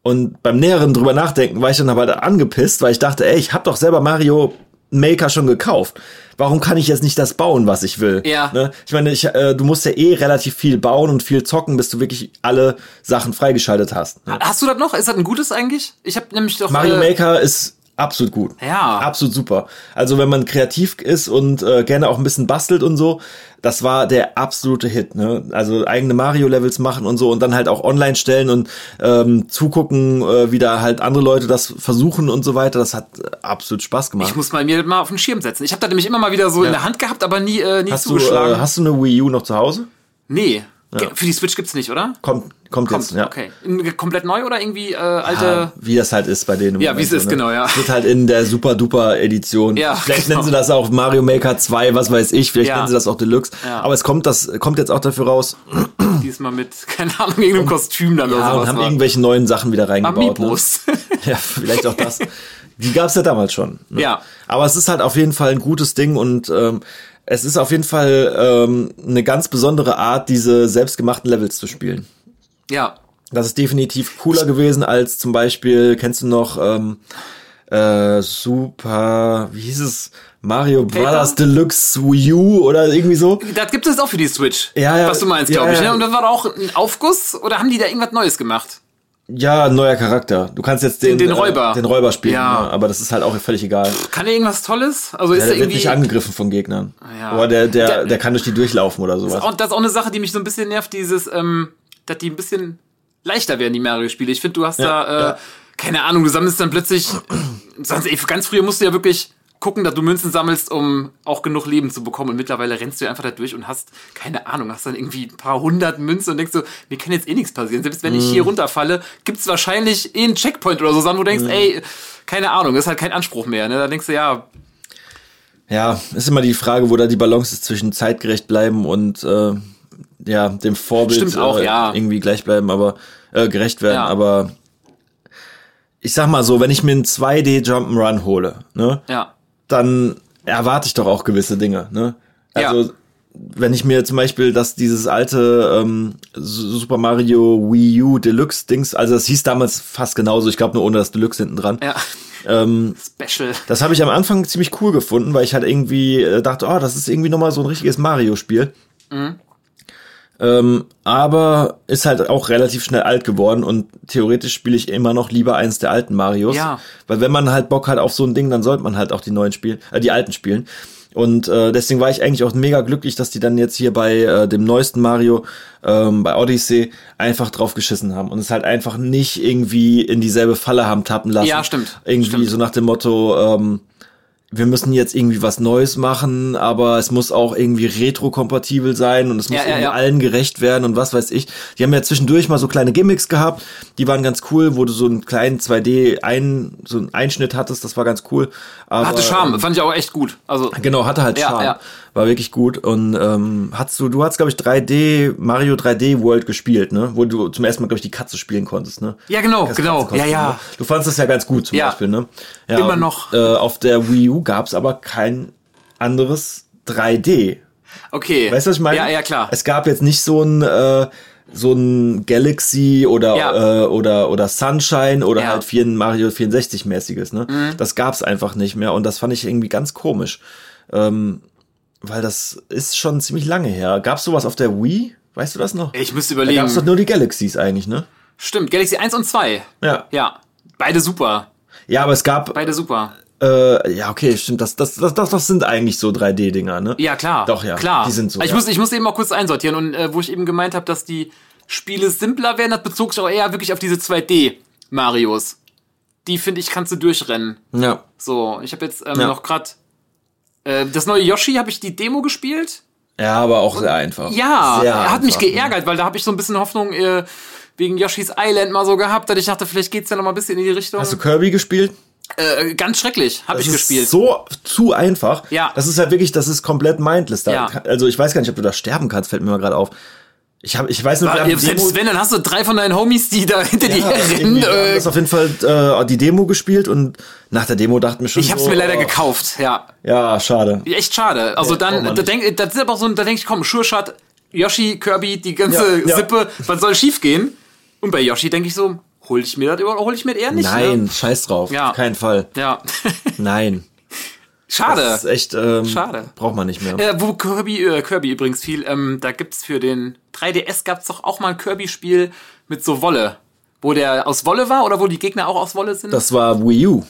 Und beim näheren drüber nachdenken war ich dann aber angepisst, weil ich dachte, ey, ich habe doch selber Mario Maker schon gekauft. Warum kann ich jetzt nicht das bauen, was ich will? Ja. Ne? Ich meine, ich, äh, du musst ja eh relativ viel bauen und viel zocken, bis du wirklich alle Sachen freigeschaltet hast. Ne? Hast du das noch? Ist das ein gutes eigentlich? Ich habe nämlich doch. Mario äh, Maker ist absolut gut. Ja. Absolut super. Also wenn man kreativ ist und äh, gerne auch ein bisschen bastelt und so, das war der absolute Hit. Ne? Also eigene Mario-Levels machen und so und dann halt auch online stellen und ähm, zugucken, äh, wie da halt andere Leute das versuchen und so weiter. Das hat äh, absolut Spaß gemacht. Ich muss mal mir mal auf den Schirm setzen. Ich habe das nämlich immer mal wieder so in der Hand gehabt, aber nie, äh, nie hast, du, zugeschlagen. äh, hast du eine Wii U noch zu Hause? nee. Ge- Für die Switch gibt's nicht, oder? Kommt, kommt, Kommt, jetzt. Ja. okay. Komplett neu oder irgendwie äh, alte. Ja, wie das halt ist bei denen. Ja, wie es ist, ne? genau, ja. Es wird halt in der super duper Edition. Ja, Vielleicht genau. nennen sie das auch Mario Maker 2, was weiß ich. Vielleicht Ja. nennen sie das auch Deluxe. Ja. Aber es kommt das kommt jetzt auch dafür raus. Diesmal mit, keine Ahnung, irgendeinem Kostüm dann oder Ja, und sowas. haben war. irgendwelche neuen Sachen wieder reingebaut. Ne? Ja, vielleicht auch das. Die gab's ja damals schon. Ne? Ja. Aber es ist halt auf jeden Fall ein gutes Ding und ähm, es ist auf jeden Fall ähm, eine ganz besondere Art, diese selbstgemachten Levels zu spielen. ja. Das ist definitiv cooler gewesen als zum Beispiel, kennst du noch ähm, äh, Super, wie hieß es? Mario Brothers Deluxe Wii U oder irgendwie so? Das gibt es auch für die Switch. Ja, ja. Was du meinst, Ja, glaube ich. ja. Ne? Und das war auch ein Aufguss oder haben die da irgendwas Neues gemacht? Ja, ein neuer Charakter. Du kannst jetzt den, Den Räuber. Äh, den Räuber spielen, Ja. ne? aber das ist halt auch völlig egal. Kann der irgendwas Tolles? Also ist Ja, der der wird irgendwie. nicht angegriffen von Gegnern. Ja. Aber der, der, Der- der kann durch die durchlaufen oder sowas. auch, das ist auch eine Sache, die mich so ein bisschen nervt, dieses, ähm, dass die ein bisschen leichter werden, die Mario-Spiele. Ich finde, du hast Ja, da, äh, keine Ahnung, du sammelst dann plötzlich, sonst, ey, ganz früher musst du ja wirklich gucken, dass du Münzen sammelst, um auch genug Leben zu bekommen. Und mittlerweile rennst du einfach da durch und hast, keine Ahnung, hast dann irgendwie ein paar hundert Münzen und denkst so, mir kann jetzt eh nichts passieren. Selbst wenn ich Mhm. hier runterfalle, gibt's wahrscheinlich eh einen Checkpoint oder so, Sachen, wo du Mhm. denkst, ey, keine Ahnung, ist halt kein Anspruch mehr. Ne? Da denkst du, ja, Ja, ist immer die Frage, wo da die Balance ist zwischen zeitgerecht bleiben und äh, ja, dem Vorbild auch, äh, ja. irgendwie gleich bleiben, aber äh, gerecht werden. Ja. Aber ich sag mal so, wenn ich mir einen 2D Jump'n'Run hole, ne, ja. Dann erwarte ich doch auch gewisse Dinge, ne? Ja. Also wenn ich mir zum Beispiel das dieses alte ähm, Su- Super Mario Wii U Deluxe Dings, also das hieß damals fast genauso, ich glaube nur ohne das Deluxe hinten dran. Ja. Ähm, Special. das habe ich am Anfang ziemlich cool gefunden, weil ich halt irgendwie äh, dachte, oh, das ist irgendwie nochmal so ein richtiges Mario-Spiel. Ähm, aber ist halt auch relativ schnell alt geworden und theoretisch spiele ich immer noch lieber eins der alten Marios. Ja. Weil wenn man halt Bock hat auf so ein Ding, dann sollte man halt auch die neuen spielen, äh, die alten spielen. Und äh, deswegen war ich eigentlich auch mega glücklich, dass die dann jetzt hier bei äh, dem neuesten Mario, ähm, bei Odyssey, einfach drauf geschissen haben und es halt einfach nicht irgendwie in dieselbe Falle haben tappen lassen. Ja, stimmt. Irgendwie Stimmt. so nach dem Motto, ähm, wir müssen jetzt irgendwie was Neues machen, aber es muss auch irgendwie retro-kompatibel sein und es muss Ja, ja, irgendwie ja. allen gerecht werden und was weiß ich. Die haben ja zwischendurch mal so kleine Gimmicks gehabt, die waren ganz cool, wo du so einen kleinen 2D ein, so einen Einschnitt hattest, das war ganz cool. Aber, Hatte Charme, fand ich auch echt gut. Also, Genau, hatte halt Ja, Charme. War wirklich gut. Und ähm, hast du, du hast, glaube ich, 3D, Mario 3D World gespielt, ne? Wo du zum ersten Mal, glaube ich, die Katze spielen konntest, ne? ja, genau, genau. Ja, ja. ne? Du fandest das ja ganz gut zum Ja. Beispiel, ne? Ja, Immer und, noch. Äh, auf der Wii U gab's aber kein anderes 3D. Okay. Weißt du, was ich meine? Ja, ja, klar. Es gab jetzt nicht so ein äh, so ein Galaxy oder Ja. äh, oder oder Sunshine oder Ja. Mhm. halt 4, Mario 64 mäßiges, ne? Das gab's einfach nicht mehr und das fand ich irgendwie ganz komisch. Ähm, weil das ist schon ziemlich lange her. Gab's sowas auf der Wii? Weißt du das noch? Ich müsste Da überlegen. gab's doch nur die Galaxies eigentlich, ne? Stimmt, Galaxy 1 und 2. Ja. Ja. Beide super. Ja, aber es gab Beide super. äh, ja, okay, stimmt, das das das das, das sind eigentlich so 3D Dinger, ne? Ja, klar. Doch, ja. Klar. Die sind so, Ich, ja. muss, ich muss eben mal kurz einsortieren. Und äh, wo ich eben gemeint habe, dass die Spiele simpler werden, das bezog sich auch eher wirklich auf diese 2D-Marios. Die, finde ich, kannst du durchrennen. Ja. So, ich habe jetzt ähm, Ja. noch gerade Äh, das neue Yoshi habe ich die Demo gespielt. Ja, aber auch sehr einfach. Ja, sehr hat mich einfach, ne? geärgert, weil da habe ich so ein bisschen Hoffnung äh, wegen Yoshi's Island mal so gehabt, dass ich dachte, vielleicht geht's ja noch mal ein bisschen in die Richtung. Hast du Kirby gespielt? äh, ganz schrecklich, habe ich Das gespielt. ist so zu einfach. Ja. Das ist halt wirklich, das ist komplett mindless. Da, Ja. Also ich weiß gar nicht, ob du da sterben kannst, fällt mir mal gerade auf. Ich habe, ich weiß nur, wir haben Ja, die Demo- selbst wenn, dann hast du drei von deinen Homies, die da hinter dir Ja, herrennen. irgendwie, wir haben Äh, das auf jeden Fall äh, die Demo gespielt und nach der Demo dachten wir schon ich hab's so, mir leider oh, gekauft, ja. Ja, schade. Echt schade. Also Nee, dann, man da denk, das ist aber so, da denke ich, komm, Sure Shot, Yoshi, Kirby, die ganze Ja, ja. Sippe, was soll schief gehen? Und bei Yoshi denke ich so, hol ich mir das über- hol ich mir das eher nicht. Nein, Ne? scheiß drauf. Ja. Auf keinen Fall. Ja. Nein. Schade. Das ist echt, ähm, Schade. Braucht man nicht mehr. Äh, wo Kirby, äh, Kirby übrigens viel, ähm, da gibt's für den 3DS gab's doch auch mal ein Kirby-Spiel mit so Wolle. Wo der aus Wolle war oder wo die Gegner auch aus Wolle sind? Das war Wii U.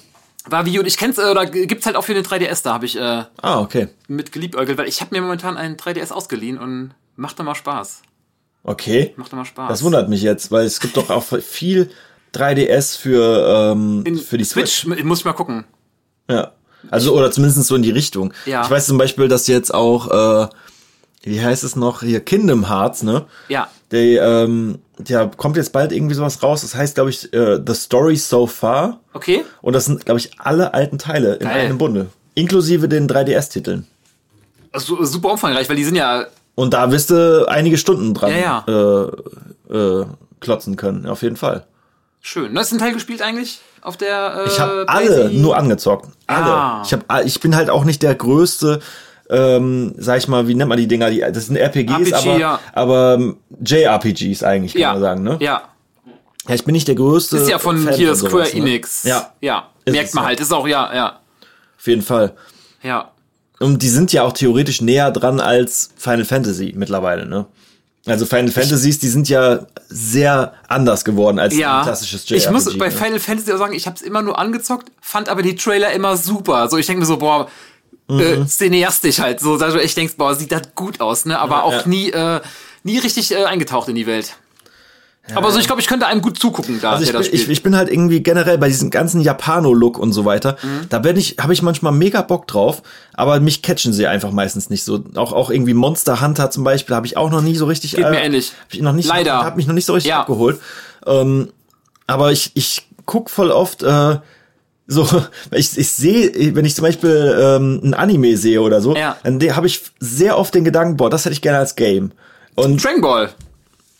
war wie und ich kenn's, äh, oder gibt's halt auch für den 3DS, da habe ich äh, Ah, okay. mit geliebäugelt, weil ich habe mir momentan einen 3DS ausgeliehen und macht da mal Spaß. Okay. Macht da mal Spaß. Das wundert mich jetzt, weil es gibt doch auch viel 3DS für, ähm, In für die Switch. Switch muss ich mal gucken. Ja. Also, oder zumindest so in die Richtung. Ja. Ich weiß zum Beispiel, dass jetzt auch, äh, wie heißt es noch, hier Kingdom Hearts, ne? Ja. Der, ähm, der kommt jetzt bald irgendwie sowas raus. Das heißt, glaube ich, äh, The Story So Far. Okay. Und das sind, glaube ich, alle alten Teile in Geil. einem Bundle. Inklusive den 3DS-Titeln. Also, super umfangreich, weil die sind ja. Und da wirst du einige Stunden dran Ja, Äh, äh, klotzen können, auf jeden Fall. Schön. Hast du einen Teil gespielt eigentlich? Auf der. Äh, Ich habe alle nur angezockt. Alle. Ah. Ich, hab, ich bin halt auch nicht der größte, ähm, sag ich mal, wie nennt man die Dinger? Die, das sind RPGs, RPG, aber, ja. aber ähm, JRPGs eigentlich, kann Ja. man sagen. Ne? Ja. Ja, ich bin nicht der größte. Ist ja von Fan hier sowas, Square ne? Enix. Ja, Ja. Ist Merkt man ja. halt. Ist auch, ja, ja. auf jeden Fall. Ja. Und die sind ja auch theoretisch näher dran als Final Fantasy mittlerweile, ne? Also Final Fantasies, die sind ja sehr anders geworden als Ja, ein klassisches JRPG. ich muss bei ne? Final Fantasy auch sagen, ich habe es immer nur angezockt, fand aber die Trailer immer super. So, ich denke mir so, boah, Mhm. äh, cineastisch halt. So, ich denke, boah, sieht das gut aus, ne? Aber auch ja. nie, äh, nie richtig äh, eingetaucht in die Welt. Aber so, ich glaube, ich könnte einem gut zugucken, da Also ich das bin, ich, ich bin halt irgendwie generell bei diesem ganzen Japano-Look und so weiter, Mhm. da bin ich, habe ich manchmal mega Bock drauf, aber mich catchen sie einfach meistens nicht so. Auch auch irgendwie Monster Hunter zum Beispiel habe ich auch noch nie so richtig. Geht mir ähnlich. Hab ich noch nicht. Leider. Habe mich noch nicht so richtig Ja. abgeholt. Ähm, aber ich ich guck voll oft. Äh, so, ich, ich sehe, wenn ich zum Beispiel ähm, ein Anime sehe oder so, Ja. dann habe ich sehr oft den Gedanken, boah, das hätte ich gerne als Game. Und Dragon Ball.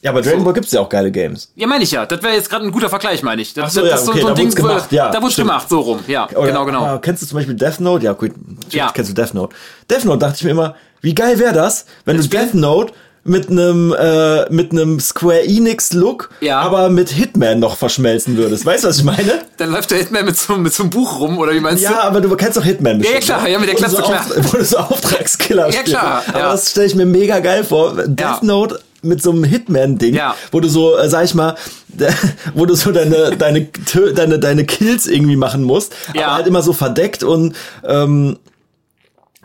Ja, bei Dragon So. Ball gibt's ja auch geile Games. Ja, meine ich ja. Das wäre jetzt gerade ein guter Vergleich, meine ich. Das, Ach so, das ja, ist okay, so, so da ein Ding, wurd's gemacht, ja, da wurde gemacht, so rum. Ja, Oder, genau, genau. ah, kennst du zum Beispiel Death Note? Ja, gut, Ja. kennst du Death Note. Death Note dachte ich mir immer, wie geil wäre das, wenn du Death Note mit einem äh, mit einem Square Enix Look, Ja. aber mit Hitman noch verschmelzen würdest. Weißt du, was ich meine? Dann läuft der Hitman mit so, mit so einem Buch rum, oder wie meinst Ja, aber du kennst doch Hitman bestimmt. ja, klar, ne? ja, mit der Wo du Klasse, so klar. Auf, wo du so Auftragskiller Ja, klar, spielst. Aber ja. das stelle ich mir mega geil vor. Death Ja. Note mit so einem Hitman-Ding, Ja. wo du so, äh, sag ich mal, wo du so deine, deine, deine, deine Kills irgendwie machen musst, Ja. aber halt immer so verdeckt und ähm,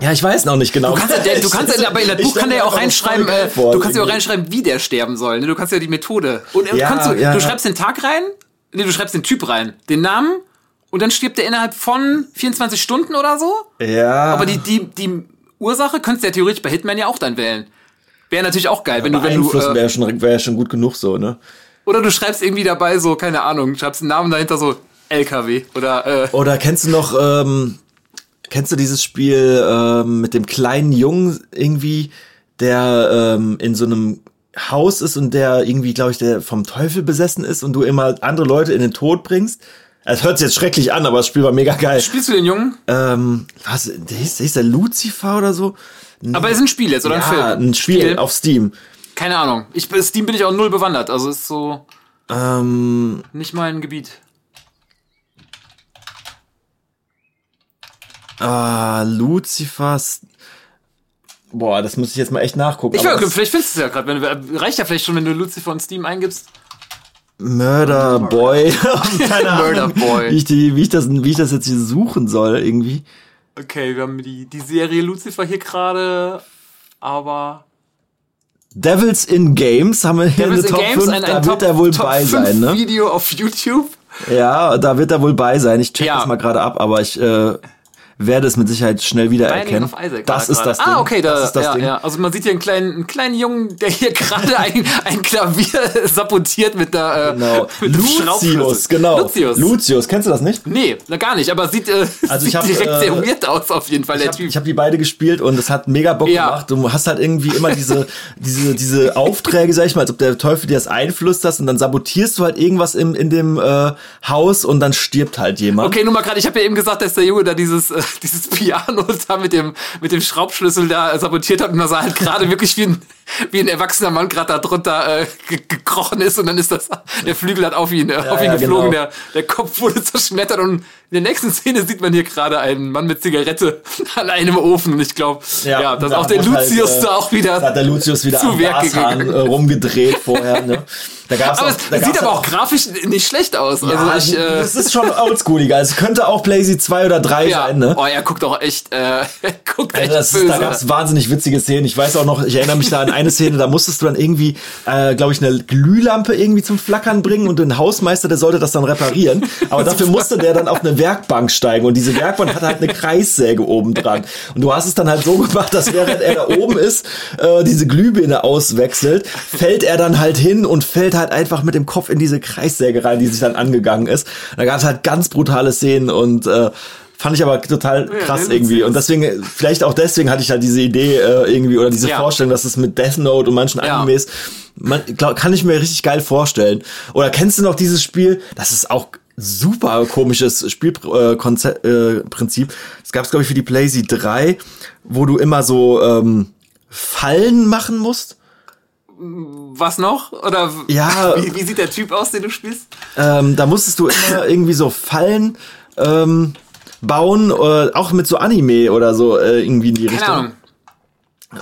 ja, ich weiß noch nicht genau. Du kannst, ja- der, du kannst ja, aber in das Ich Buch kann der ja auch reinschreiben, äh, du kannst ja auch reinschreiben, wie der sterben soll. Ne? Du kannst ja die Methode. Und Ja, kannst du, ja. du schreibst den Tag rein, nee, du schreibst den Typ rein, den Namen und dann stirbt der innerhalb von 24 Stunden oder so. Ja. Aber die, die, die Ursache könntest du ja theoretisch bei Hitman ja auch dann wählen. Wäre natürlich auch geil, wenn du, wenn du, Beeinflussen äh, wäre schon, wär schon gut genug so, ne? oder du schreibst irgendwie dabei so, keine Ahnung, schreibst einen Namen dahinter so LKW oder, äh, Oder kennst du noch, ähm, kennst du dieses Spiel ähm, mit dem kleinen Jungen irgendwie, der ähm, in so einem Haus ist und der irgendwie, glaube ich, der vom Teufel besessen ist und du immer andere Leute in den Tod bringst? Es hört sich jetzt schrecklich an, aber das Spiel war mega geil. spielst du den Jungen? Ähm, was, der hieß, der hieß der Lucifer oder so? Aber ist ein Spiel jetzt oder ein Film? ja, ein Spiel, auf Steam. Keine Ahnung. Ich, bei Steam bin ich auch null bewandert, also ist so Ähm, nicht mein Gebiet. ah, Lucifers. Boah, das muss ich jetzt mal echt nachgucken. Ich will, vielleicht findest du es ja gerade. wenn du- Reicht ja vielleicht schon, wenn du Lucifer und Steam eingibst. Murder Boy. Keine Murder Ahnung, Boy. Wie ich, die, wie, ich das, wie ich das jetzt hier suchen soll, irgendwie. Okay, wir haben die, die Serie Lucifer hier gerade, aber Devils in Games haben wir hier Devils eine in Top Games, 5, ein, da ein wird Top, er wohl Top bei 5 sein, ne? Video auf YouTube. Ja, da wird er wohl bei sein. Ich check Ja. das mal gerade ab, aber ich, äh, werde es mit Sicherheit schnell wiedererkennen. Das ist da das. Ding. Ah, okay, da, das ist das ja, Ding. ja. Also man sieht hier einen kleinen, einen kleinen Jungen, der hier gerade ein, ein Klavier sabotiert mit der äh, Genau. mit Lucius, genau. Lucius. Lucius, kennst du das nicht? nee, na, gar nicht, aber sieht, äh, Also sieht ich hab, direkt äh, sehr weird aus auf jeden Fall, Ich der habe Typ. hab die beide gespielt und es hat mega Bock Ja. gemacht. Du hast halt irgendwie immer diese, diese, diese Aufträge, sag ich mal, als ob der Teufel dir das einflüstert und dann sabotierst du halt irgendwas im, in dem äh, Haus und dann stirbt halt jemand. Okay, nur mal gerade, ich habe ja eben gesagt, dass der Junge da dieses, äh, dieses Piano da mit dem, mit dem Schraubschlüssel da sabotiert hat. Und das sah halt gerade wirklich wie ein, wie ein erwachsener Mann gerade da drunter äh, ge gekrochen ist und dann ist das, der Flügel hat auf ihn, äh, auf ihn ja, geflogen, genau. der, der Kopf wurde zerschmettert und in der nächsten Szene sieht man hier gerade einen Mann mit Zigarette an einem Ofen und ich glaube, ja, dass da auch der halt, Lucius äh, da auch wieder hat der Lucius wieder zu Werke gegangen. äh, rumgedreht vorher. Ne? Da gab's aber auch, es da sieht gab's aber auch grafisch nicht schlecht aus. Ja, also ich, äh, das ist schon oldschooliger. Es könnte auch Blazy 2 oder 3 ja. sein, ne? Oh, er guckt auch echt, äh, er guckt echt Also das, böse. da gab es wahnsinnig witzige Szenen. Ich weiß auch noch, ich erinnere mich da an eine Szene, da musstest du dann irgendwie, äh, glaube ich, eine Glühlampe irgendwie zum Flackern bringen und den Hausmeister, der sollte das dann reparieren. Aber dafür musste der dann auf eine Werkbank steigen und diese Werkbank hat halt eine Kreissäge oben dran. Und du hast es dann halt so gemacht, dass während er da oben ist, äh, diese Glühbirne auswechselt, fällt er dann halt hin und fällt halt einfach mit dem Kopf in diese Kreissäge rein, die sich dann angegangen ist. Da gab es halt ganz brutale Szenen und äh, Fand ich aber total krass irgendwie. Und deswegen, vielleicht auch deswegen hatte ich halt diese Idee äh, irgendwie oder diese Ja. Vorstellung, dass es mit Death Note und manchen Ja. Animes, man, glaub, kann ich mir richtig geil vorstellen. Oder kennst du noch dieses Spiel? Das ist auch super komisches Spielprinzip. Äh, äh, Prinzip. das gab es, glaube ich, für die PlayZ 3, wo du immer so ähm, Fallen machen musst. Was noch? Oder Ja. wie, wie sieht der Typ aus, den du spielst? Ähm, da musstest du immer irgendwie so Fallen ähm, bauen, äh, auch mit so Anime oder so äh, irgendwie in die Keine Richtung. Ahnung.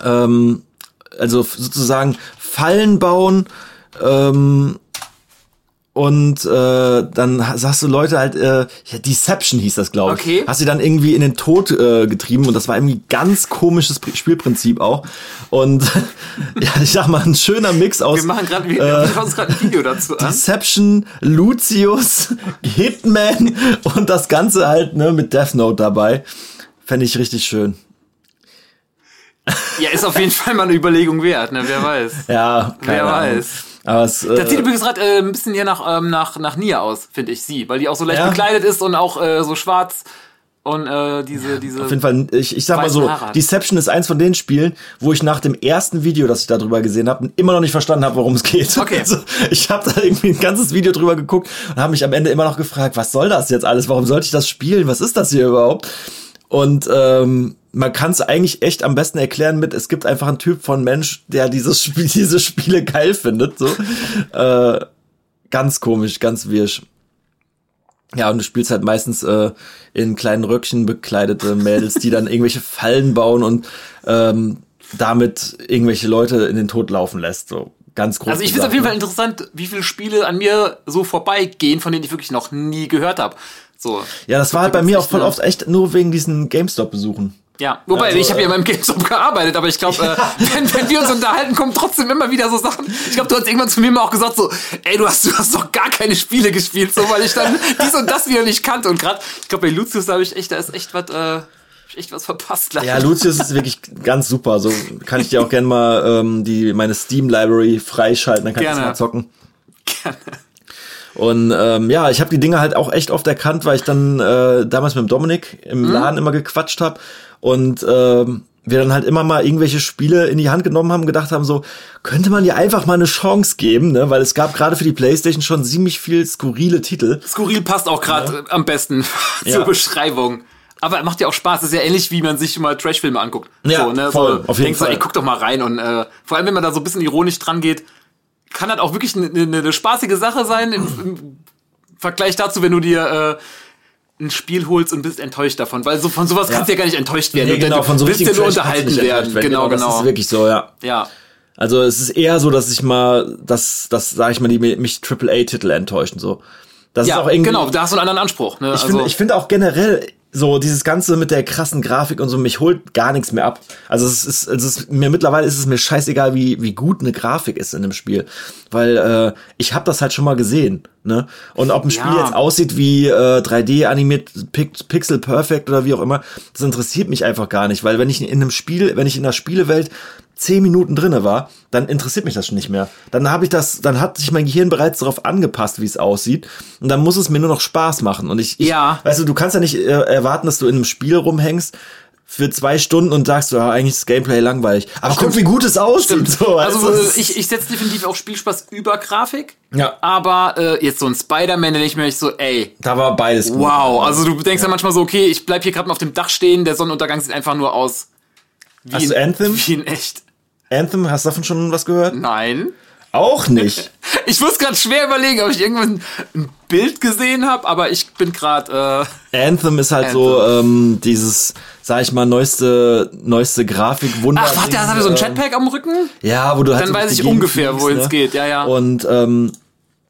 ähm, also sozusagen Fallen bauen ähm, und äh, dann hast du Leute halt, äh, ja, Deception hieß das, glaube ich. Okay. Hast sie dann irgendwie in den Tod äh, getrieben und das war irgendwie ganz komisches Pri- Spielprinzip auch. Und ja, ich sag mal, ein schöner Mix aus Wir machen gerade wir, äh, wir uns gerade ein Video dazu an. Deception, Lucius, Hitman und das Ganze halt ne, mit Death Note dabei. Fände ich richtig schön. Ja, ist auf jeden Fall mal eine Überlegung wert, ne? Wer weiß. Ja, Wer Ahnung. Aber es, äh, Das sieht übrigens gerade äh, ein bisschen hier nach, ähm, nach, nach Nia aus, finde ich sie, weil die auch so leicht Ja. bekleidet ist und auch äh, so schwarz und äh, diese, diese. Auf jeden Fall, ich, ich sag mal so, Haare. Deception ist eins von den Spielen, wo ich nach dem ersten Video, das ich darüber gesehen habe, immer noch nicht verstanden habe, worum es geht. Okay. Also, ich habe da irgendwie ein ganzes Video drüber geguckt und habe mich am Ende immer noch gefragt, was soll das jetzt alles? Warum sollte ich das spielen? Was ist das hier überhaupt? Und ähm, man kann es eigentlich echt am besten erklären mit, es gibt einfach einen Typ von Mensch, der dieses Spiel, diese Spiele geil findet. So. äh, ganz komisch, ganz wirsch. Ja, und du spielst halt meistens äh, in kleinen Röckchen bekleidete Mädels, die dann irgendwelche Fallen bauen und ähm, damit irgendwelche Leute in den Tod laufen lässt. So ganz groß. also ich finde es auf jeden Fall gesagt, interessant, wie viele Spiele an mir so vorbeigehen, von denen ich wirklich noch nie gehört habe. So. ne? Ja, das war halt bei mir auch voll oft echt nur wegen diesen GameStop-Besuchen. Ja, wobei, Also, ich habe ja äh, in meinem GameStop gearbeitet, aber ich glaube, äh, wenn, wenn wir uns unterhalten, kommen trotzdem immer wieder so Sachen. Ich glaube, du hast irgendwann zu mir mal auch gesagt, so, ey, du hast, du hast doch gar keine Spiele gespielt, so, weil ich dann dies und das wieder nicht kannte. Und gerade, ich glaube, bei Lucius, da habe ich echt, da ist echt was, äh, hab ich echt was verpasst. leider. Ja, Lucius ist wirklich ganz super. So kann ich dir auch gerne mal ähm, die meine Steam Library freischalten, dann kannst du Gerne. mal zocken. Gerne. Und ähm, ja, ich habe die Dinge halt auch echt oft erkannt, weil ich dann äh, damals mit dem Dominik im Mhm. Laden immer gequatscht habe und ähm, wir dann halt immer mal irgendwelche Spiele in die Hand genommen haben, gedacht haben so, könnte man dir einfach mal eine Chance geben, ne? Weil es gab gerade für die Playstation schon ziemlich viel skurrile Titel. Skurril passt auch gerade am besten zur Ja. Beschreibung. Aber macht ja auch Spaß. ist ja ähnlich, wie man sich mal Trashfilme anguckt. Ja, so, ne? voll, so, auf jeden denkst so, Fall. ey, guck doch mal rein. Und äh, vor allem, wenn man da so ein bisschen ironisch dran geht, kann das auch wirklich eine ne, ne spaßige Sache sein im, im Vergleich dazu, wenn du dir äh, ein Spiel holst und bist enttäuscht davon. Weil so von sowas kannst du ja gar nicht enttäuscht werden. Nee, genau, du von so willst ja richtigen nur du unterhalten nicht werden. enttäuscht Genau, Das genau. ist wirklich so, ja. ja. Also es ist eher so, dass ich mal, dass, dass sag ich mal, die mich AAA-Titel enttäuschen so. Das Ja, ist auch irgendwie, genau, da hast du einen anderen Anspruch. Ne? Ich also, finde ich finde auch generell so dieses ganze mit der krassen Grafik und so mich holt gar nichts mehr ab. Also es ist, es ist mir mittlerweile ist es mir scheißegal, wie wie gut eine Grafik ist in einem Spiel, weil äh, ich habe das halt schon mal gesehen. Ne? Und ob ein Spiel Ja. jetzt aussieht wie äh, 3D animiert, Pixel Perfect oder wie auch immer, das interessiert mich einfach gar nicht, weil wenn ich in einem Spiel, wenn ich in der Spielewelt zehn Minuten drinne war, dann interessiert mich das schon nicht mehr. Dann habe ich das, dann hat sich mein Gehirn bereits darauf angepasst, wie es aussieht, und dann muss es mir nur noch Spaß machen. Und ich, ich Ja. weißt du, du kannst ja nicht äh, erwarten, dass du in einem Spiel rumhängst für zwei Stunden und sagst, ja, eigentlich ist das Gameplay langweilig. Aber guck, wie gut es aussieht. So, Also du, ist- ich, ich setze definitiv auch Spielspaß über Grafik. Ja. Aber äh, jetzt so ein Spider-Man, den ich mir echt so, ey, da war beides gut. wow. Also du denkst ja, manchmal so, okay, ich bleib hier gerade mal auf dem Dach stehen, der Sonnenuntergang sieht einfach nur aus. Wie Hast in, du Anthem? Wie in echt. Anthem, hast du davon schon was gehört? Nein. Auch nicht. Ich muss gerade schwer überlegen, ob ich irgendwann ein Bild gesehen habe, aber ich bin gerade. Äh, Anthem ist halt so ähm, dieses, sag ich mal, neueste, neueste Grafik, Wunder. ach, warte, das hat er so ein ähm, Jetpack am Rücken? Ja, wo du halt Dann weiß ich ungefähr, wohin ne? es geht. Ja, ja. Und ähm,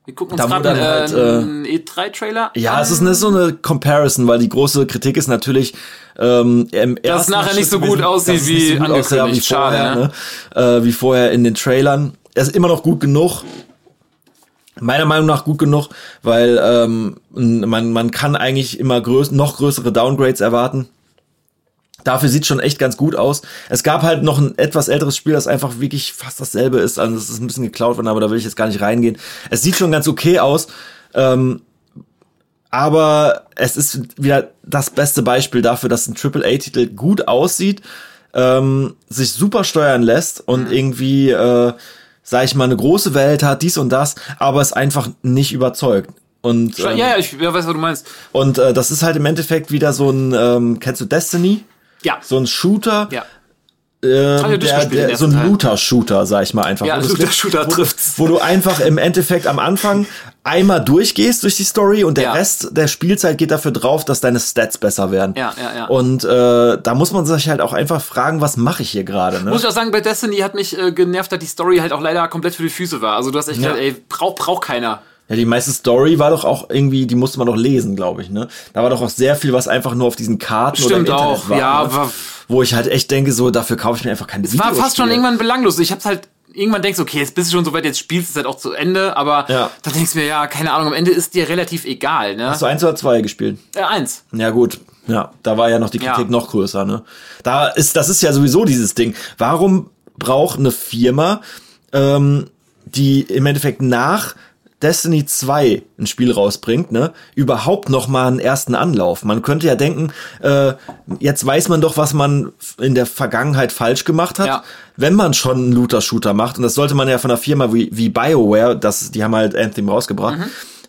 Wir gucken uns gerade halt, äh, einen E3-Trailer ja, es ist eine, so eine Comparison, weil die große Kritik ist natürlich, ähm, im Dass es nachher nicht so gut aussieht, wie so gut aussah, wie angekündigt. Schade, vorher, ne? äh, wie vorher in den Trailern. Er ist immer noch gut genug. Meiner Meinung nach gut genug, weil ähm, man, man kann eigentlich immer größ noch größere Downgrades erwarten. Dafür sieht schon echt ganz gut aus. Es gab halt noch ein etwas älteres Spiel, das einfach wirklich fast dasselbe ist. Also es ist ein bisschen geklaut worden, aber da will ich jetzt gar nicht reingehen. Es sieht schon ganz okay aus. Ähm, aber es ist wieder das beste Beispiel dafür, dass ein AAA-Titel gut aussieht, ähm, sich super steuern lässt und irgendwie, äh, sag ich mal, eine große Welt hat, dies und das, aber es einfach nicht überzeugt. Und, Ja, ähm, ja, ich ja, weiß, was du meinst. und äh, das ist halt im Endeffekt wieder so ein, ähm, kennst du Destiny? Ja. So ein Shooter, Ja. ähm, der, der, so ein. Looter-Shooter, sag ich mal einfach. Ja, Looter-Shooter wo, trifft's. wo du einfach im Endeffekt am Anfang einmal durchgehst durch die Story und der Ja. Rest der Spielzeit geht dafür drauf, dass deine Stats besser werden. Ja, ja, ja. Und äh, da muss man sich halt auch einfach fragen, was mache ich hier gerade? Ne? Muss ich auch sagen, bei Destiny hat mich äh, genervt, dass die Story halt auch leider komplett für die Füße war. Also du hast echt Ja. gedacht, ey, braucht brauch keiner. Ja, die meiste Story war doch auch irgendwie, die musste man doch lesen, glaube ich, ne? Da war doch auch sehr viel, was einfach nur auf diesen Karten Stimmt oder im Internet auch, war. ja, ne? war- Wo ich halt echt denke, so, dafür kaufe ich mir einfach kein Es war fast schon irgendwann belanglos. Ich hab's halt irgendwann denkst, okay, jetzt bist du schon so weit, jetzt spielst du es halt auch zu Ende, aber Ja. dann denkst du mir, ja, keine Ahnung, am Ende ist dir relativ egal, ne? Hast du eins oder zwei gespielt? Äh, eins. Ja, gut. Ja, da war ja noch die Kritik Ja. noch größer, ne? Da ist, das ist ja sowieso dieses Ding. Warum braucht eine Firma, ähm, die im Endeffekt nach Destiny 2 ein Spiel rausbringt, ne, überhaupt noch mal einen ersten Anlauf. Man könnte ja denken, äh, jetzt weiß man doch, was man in der Vergangenheit falsch gemacht hat, Ja. wenn man schon einen Looter-Shooter macht. Und das sollte man ja von einer Firma wie, wie BioWare, das, die haben halt Anthem rausgebracht,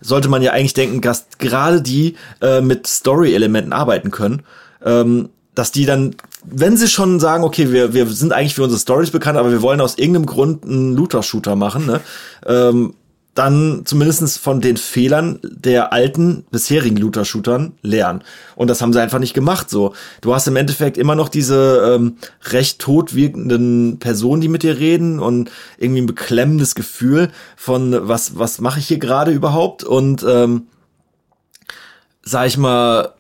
sollte man ja eigentlich denken, dass gerade die äh, mit Story-Elementen arbeiten können. Ähm, dass die dann, wenn sie schon sagen, okay, wir, wir sind eigentlich für unsere Stories bekannt, aber wir wollen aus irgendeinem Grund einen Looter-Shooter machen, ne? ähm, dann zumindest von den Fehlern der alten bisherigen Looter-Shootern lernen. Und das haben sie einfach nicht gemacht. So, du hast im Endeffekt immer noch diese ähm, recht tot wirkenden Personen, die mit dir reden und irgendwie ein beklemmendes Gefühl von was was mache ich hier gerade überhaupt und ähm, sag ich mal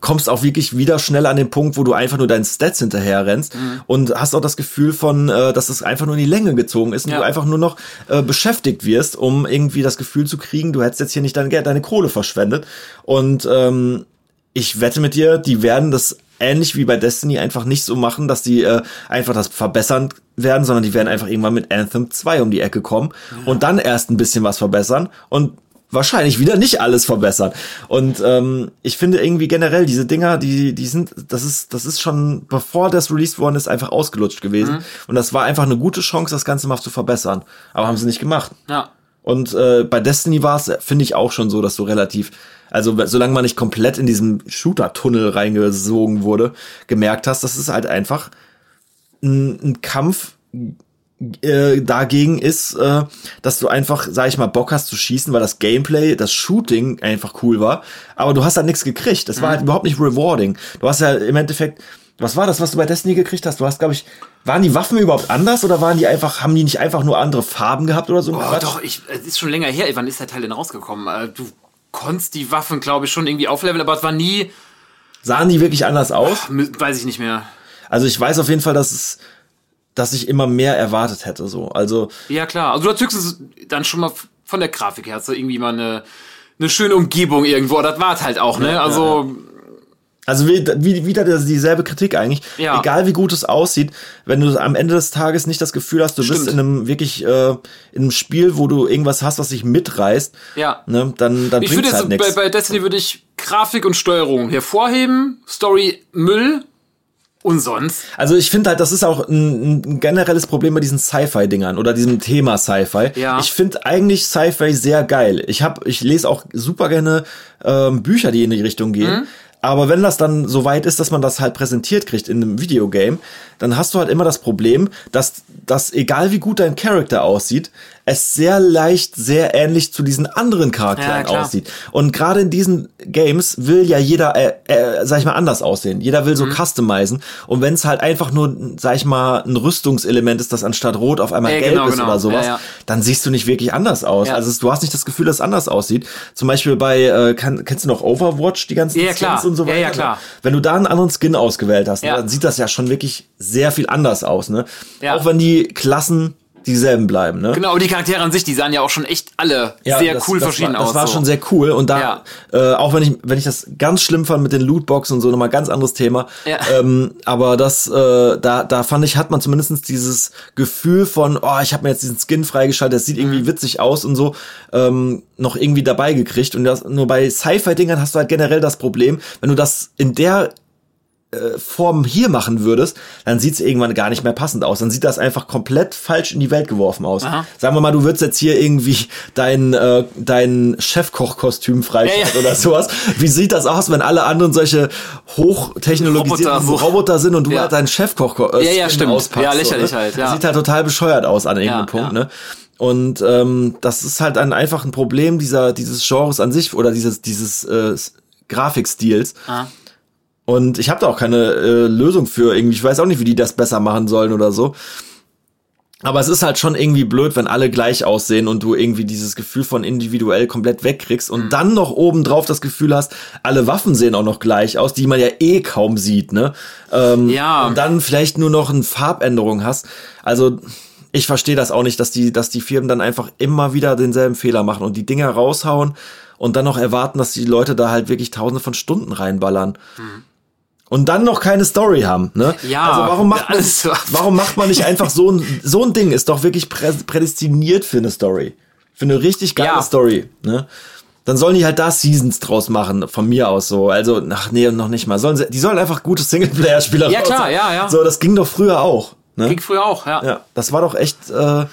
kommst auch wirklich wieder schnell an den Punkt, wo du einfach nur deinen Stats hinterher rennst Mhm. und hast auch das Gefühl von, äh, dass es einfach nur in die Länge gezogen ist und Ja. du einfach nur noch äh, beschäftigt wirst, um irgendwie das Gefühl zu kriegen, du hättest jetzt hier nicht dein Geld, deine Kohle verschwendet. Und ähm, ich wette mit dir, die werden das ähnlich wie bei Destiny einfach nicht so machen, dass die äh, einfach das verbessern werden, sondern die werden einfach irgendwann mit Anthem 2 um die Ecke kommen und dann erst ein bisschen was verbessern und wahrscheinlich wieder nicht alles verbessern. Und ähm, ich finde irgendwie generell diese Dinger, die die sind, das ist das ist schon bevor das released worden ist einfach ausgelutscht gewesen und das war einfach eine gute Chance, das Ganze mal zu verbessern. Aber haben sie nicht gemacht. Ja. Und äh, bei Destiny war es, finde ich, auch schon so, dass du relativ, also solange man nicht komplett in diesen Shooter-Tunnel reingesogen wurde, gemerkt hast, dass es halt einfach ein, ein Kampf äh, dagegen ist, äh, dass du einfach, sag ich mal, Bock hast zu schießen, weil das Gameplay, das Shooting einfach cool war, aber du hast halt nichts gekriegt. Das war halt überhaupt nicht rewarding. Du hast ja im Endeffekt, was war das, was du bei Destiny gekriegt hast? Du hast, glaube ich, waren die Waffen überhaupt anders oder waren die einfach, haben die nicht einfach nur andere Farben gehabt oder so? Oh, doch, ich, es ist schon länger her. Wann ist der Teil denn rausgekommen? Äh, Du konntest die Waffen, glaube ich, schon irgendwie aufleveln, aber es war nie, Sahen die wirklich anders aus? weiß ich nicht mehr. Also ich weiß auf jeden Fall, dass es, dass ich immer mehr erwartet hätte, so. Also, Ja, klar. Also du hast höchstens dann schon mal von der Grafik her, hast du irgendwie mal eine, eine schöne Umgebung irgendwo. Das war halt auch, ne? Also Also wie, wie, wieder dieselbe Kritik eigentlich. Ja. Egal wie gut es aussieht, wenn du am Ende des Tages nicht das Gefühl hast, du bist Stimmt. in einem wirklich äh, in einem Spiel, wo du irgendwas hast, was dich mitreißt, Ja. ne, dann, dann Ich bringt's halt so, nichts. bei, bei Destiny würde ich Grafik und Steuerung hervorheben, Story Müll und sonst. Also ich finde halt, das ist auch ein, ein generelles Problem bei diesen Sci-Fi-Dingern oder diesem Thema Sci-Fi. Ja. Ich finde eigentlich Sci-Fi sehr geil. Ich hab, ich lese auch super gerne ähm, Bücher, die in die Richtung gehen. Mhm. Aber wenn das dann so weit ist, dass man das halt präsentiert kriegt in einem Videogame, dann hast du halt immer das Problem, dass, dass egal wie gut dein Charakter aussieht, es sehr leicht, sehr ähnlich zu diesen anderen Charakteren Ja, klar. aussieht. Und gerade in diesen Games will ja jeder, äh, äh, sag ich mal, anders aussehen. Jeder will so Mhm. customizen. Und wenn es halt einfach nur, sag ich mal, ein Rüstungselement ist, das anstatt rot auf einmal Ja, gelb genau, ist genau. oder sowas, Ja, dann siehst du nicht wirklich anders aus. Also du hast nicht das Gefühl, dass es anders aussieht. Zum Beispiel bei, äh, kann, kennst du noch Overwatch, die ganzen Ja, klar. Skins und so weiter? ja, klar. Ne? Wenn du da einen anderen Skin ausgewählt hast, ne, dann sieht das ja schon wirklich sehr viel anders aus. Ne? Auch wenn die Klassen dieselben bleiben. Ne? Genau, und die Charaktere an sich, die sahen ja auch schon echt alle Ja, sehr das, cool das verschieden war, das aus. war so. schon sehr cool und da Ja. äh, auch wenn ich wenn ich das ganz schlimm fand mit den Lootboxen und so nochmal ganz anderes Thema Ja. ähm, aber das äh, da da fand ich hat man zumindestens dieses Gefühl von oh ich habe mir jetzt diesen Skin freigeschaltet das sieht Mhm. irgendwie witzig aus und so ähm, noch irgendwie dabei gekriegt und das nur bei Sci-Fi Dingern hast du halt generell das Problem wenn du das in der äh, Form hier machen würdest, dann sieht es irgendwann gar nicht mehr passend aus. Dann sieht das einfach komplett falsch in die Welt geworfen aus. Aha. Sagen wir mal, du würdest jetzt hier irgendwie dein, äh, dein Chefkochkostüm freischalten Ja, ja. oder sowas. Wie sieht das aus, wenn alle anderen solche hochtechnologisierten Roboter Roboter, sind und du Ja. halt deinen Chefkoch äh, Ja, ja, stimmt. auspackst? Ja, lächerlich so, ne? halt, ja. Das sieht halt total bescheuert aus an irgendeinem Punkt, ne? Und ähm, das ist halt ein, einfach ein Problem dieser, dieses Genres an sich oder dieses, dieses äh, Grafikstils. Ah. Und ich habe da auch keine äh, Lösung für irgendwie. Ich weiß auch nicht, wie die das besser machen sollen oder so. Aber es ist halt schon irgendwie blöd, wenn alle gleich aussehen und du irgendwie dieses Gefühl von individuell komplett wegkriegst Mhm. und dann noch obendrauf das Gefühl hast, alle Waffen sehen auch noch gleich aus, die man ja eh kaum sieht, ne? Ähm, Ja. Und dann vielleicht nur noch eine Farbänderung hast. Also ich verstehe das auch nicht, dass die, dass die Firmen dann einfach immer wieder denselben Fehler machen und die Dinger raushauen und dann noch erwarten, dass die Leute da halt wirklich tausende von Stunden reinballern. Und dann noch keine Story haben, ne? Ja, also warum macht, man, so. warum macht man nicht einfach so ein, so ein Ding? Ist doch wirklich prä prädestiniert für eine Story. Für eine richtig geile Ja. Story, ne? Dann sollen die halt da Seasons draus machen, von mir aus so. Also, ach nee, noch nicht mal. Sollen sie, die sollen einfach gute Singleplayer-Spieler Ja, klar, ja, ja. So, das ging doch früher auch. Ne? Ging früher auch, ja. Ja, das war doch echt äh,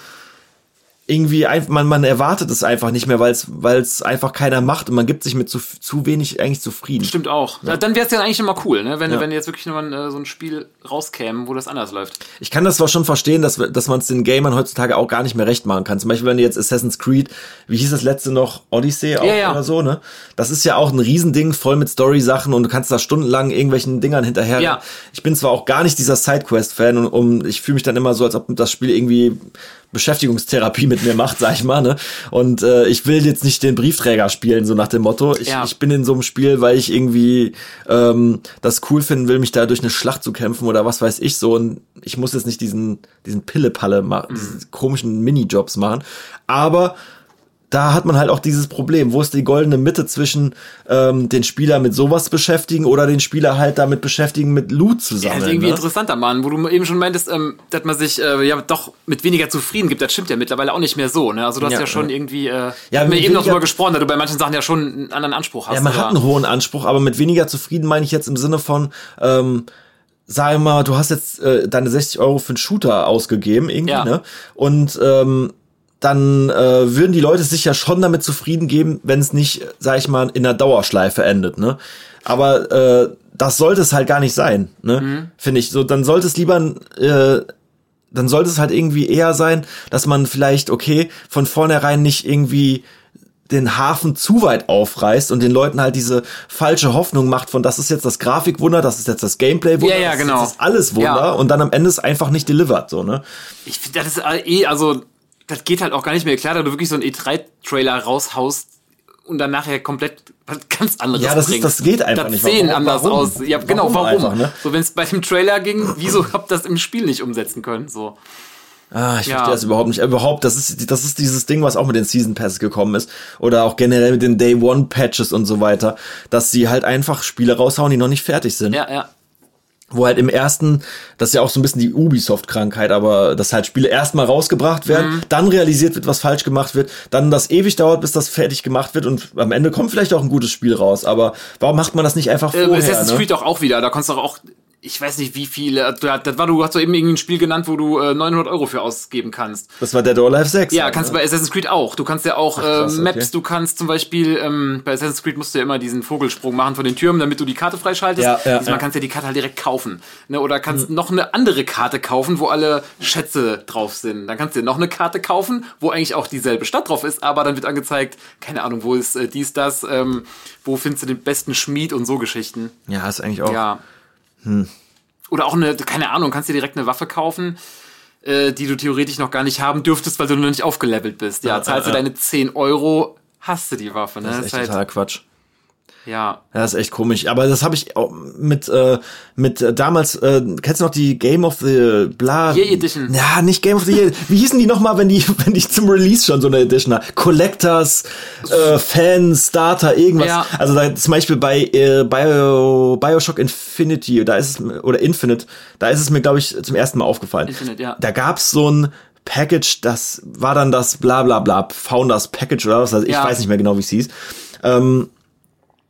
irgendwie einfach, man, man erwartet es einfach nicht mehr, weil es weil es einfach keiner macht und man gibt sich mit zu, zu wenig eigentlich zufrieden. Stimmt auch. Da- Dann wäre es ja eigentlich immer cool, ne? wenn, Ja. wenn jetzt wirklich nochmal äh, so ein Spiel rauskäme, wo das anders läuft. Ich kann das zwar schon verstehen, dass, dass man es den Gamern heutzutage auch gar nicht mehr recht machen kann. Zum Beispiel, wenn du jetzt Assassin's Creed, wie hieß das letzte noch, Odyssey auch Ja, ja. oder so, ne? Das ist ja auch ein Riesending, voll mit Story-Sachen und du kannst da stundenlang irgendwelchen Dingern hinterher. Ja. Ich bin zwar auch gar nicht dieser Sidequest-Fan und um, ich fühle mich dann immer so, als ob das Spiel irgendwie Beschäftigungstherapie mit mir macht, sag ich mal, ne? Und äh, ich will jetzt nicht den Briefträger spielen, so nach dem Motto. Ich, Ja. ich bin in so einem Spiel, weil ich irgendwie ähm, das cool finden will, mich da durch eine Schlacht zu kämpfen oder was weiß ich so. Und ich muss jetzt nicht diesen, diesen Pille-Palle machen, Mhm. komischen Minijobs machen. Aber da hat man halt auch dieses Problem. Wo ist die goldene Mitte zwischen ähm, den Spieler mit sowas beschäftigen oder den Spieler halt damit beschäftigen, mit Loot zu Ja, sammeln? ist irgendwie ne? interessanter, Mann, wo du eben schon meintest, ähm, dass man sich äh, ja doch mit weniger zufrieden gibt. Das stimmt ja mittlerweile auch nicht mehr so. Ne? Also du hast ja, Ja, schon ja. irgendwie, äh, Ja, haben wir eben noch drüber gesprochen, dass du bei manchen Sachen ja schon einen anderen Anspruch hast. Ja, man oder? hat einen hohen Anspruch, aber mit weniger zufrieden meine ich jetzt im Sinne von, ähm, sag mal, du hast jetzt äh, deine 60 Euro für einen Shooter ausgegeben, irgendwie, Ja. ne? Und ähm, dann äh, würden die Leute sich ja schon damit zufrieden geben, wenn es nicht, sag ich mal, in der Dauerschleife endet, ne? Aber äh, das sollte es halt gar nicht sein, ne? Mhm. Finde ich. So, dann sollte es lieber äh, dann sollte es halt irgendwie eher sein, dass man vielleicht, okay, von vornherein nicht irgendwie den Hafen zu weit aufreißt und den Leuten halt diese falsche Hoffnung macht von, das ist jetzt das Grafikwunder, das ist jetzt das Gameplay-Wunder, Ja, ja, das genau. ist jetzt das alles Wunder Ja. und dann am Ende ist einfach nicht delivered, so, ne? Ich finde, das ist eh, also, das geht halt auch gar nicht mehr klar, da du wirklich so einen E3-Trailer raushaust und dann nachher komplett was ganz anderes Ja, das ist- das geht einfach das nicht. sehen Warum? anders Warum? aus. Ja, genau, Warum warum? einfach, ne? So, wenn es bei dem Trailer ging, wieso habt ihr das im Spiel nicht umsetzen können? So. Ah, ich Ja. verstehe das überhaupt nicht. Überhaupt, das ist, das ist dieses Ding, was auch mit den Season Passes gekommen ist. Oder auch generell mit den Day One Patches und so weiter. Dass sie halt einfach Spiele raushauen, die noch nicht fertig sind. Ja, ja. Wo halt im ersten, das ist ja auch so ein bisschen die Ubisoft-Krankheit, aber dass halt Spiele erstmal rausgebracht werden, Mhm. dann realisiert wird, was falsch gemacht wird, dann das ewig dauert, bis das fertig gemacht wird und am Ende kommt vielleicht auch ein gutes Spiel raus. Aber warum macht man das nicht einfach Äh, vorher? Assassin's ne? Creed auch, auch wieder. Da konntest du auch, ich weiß nicht wie viele, du, das war, du hast doch eben irgendwie ein Spiel genannt, wo du äh, 900 Euro für ausgeben kannst. Das war Dead or Alive 6. Ja, kannst du bei Assassin's Creed auch. Du kannst ja auch krass, äh, Maps, okay. du kannst zum Beispiel, ähm, bei Assassin's Creed musst du ja immer diesen Vogelsprung machen von den Türmen, damit du die Karte freischaltest. Ja, ja, Diesmal ja. kannst du ja die Karte halt direkt kaufen. Ne? Oder kannst noch eine andere Karte kaufen, wo alle Schätze drauf sind. Dann kannst du dir noch eine Karte kaufen, wo eigentlich auch dieselbe Stadt drauf ist, aber dann wird angezeigt, keine Ahnung, wo ist äh, dies, das, ähm, wo findest du den besten Schmied und so Geschichten. Ja, ist eigentlich auch. Ja. Oder auch eine, keine Ahnung, kannst dir direkt eine Waffe kaufen, äh, die du theoretisch noch gar nicht haben dürftest, weil du noch nicht aufgelevelt bist. Ja, Ja, zahlst du ja. deine 10 Euro, hast du die Waffe, ne? Das ist echt totaler Quatsch. Ja. Ja, das ist echt komisch. Aber das habe ich auch mit, äh, mit äh, damals, äh, kennst du noch die Game of the Bla? Year Edition. Ja, nicht Game of the Year. Wie hießen die nochmal, wenn die, wenn die zum Release schon so eine Edition hat? Collectors, äh, Fans, Starter, irgendwas. Ja. Also da, zum Beispiel bei äh, Bio, Bioshock Infinity, da ist es, oder Infinite, da ist es mir, glaube ich, zum ersten Mal aufgefallen. Infinite, ja. Da gab's so ein Package, das war dann das bla bla bla, Founders Package oder was, also ich Ja. weiß nicht mehr genau, wie es hieß. Ähm,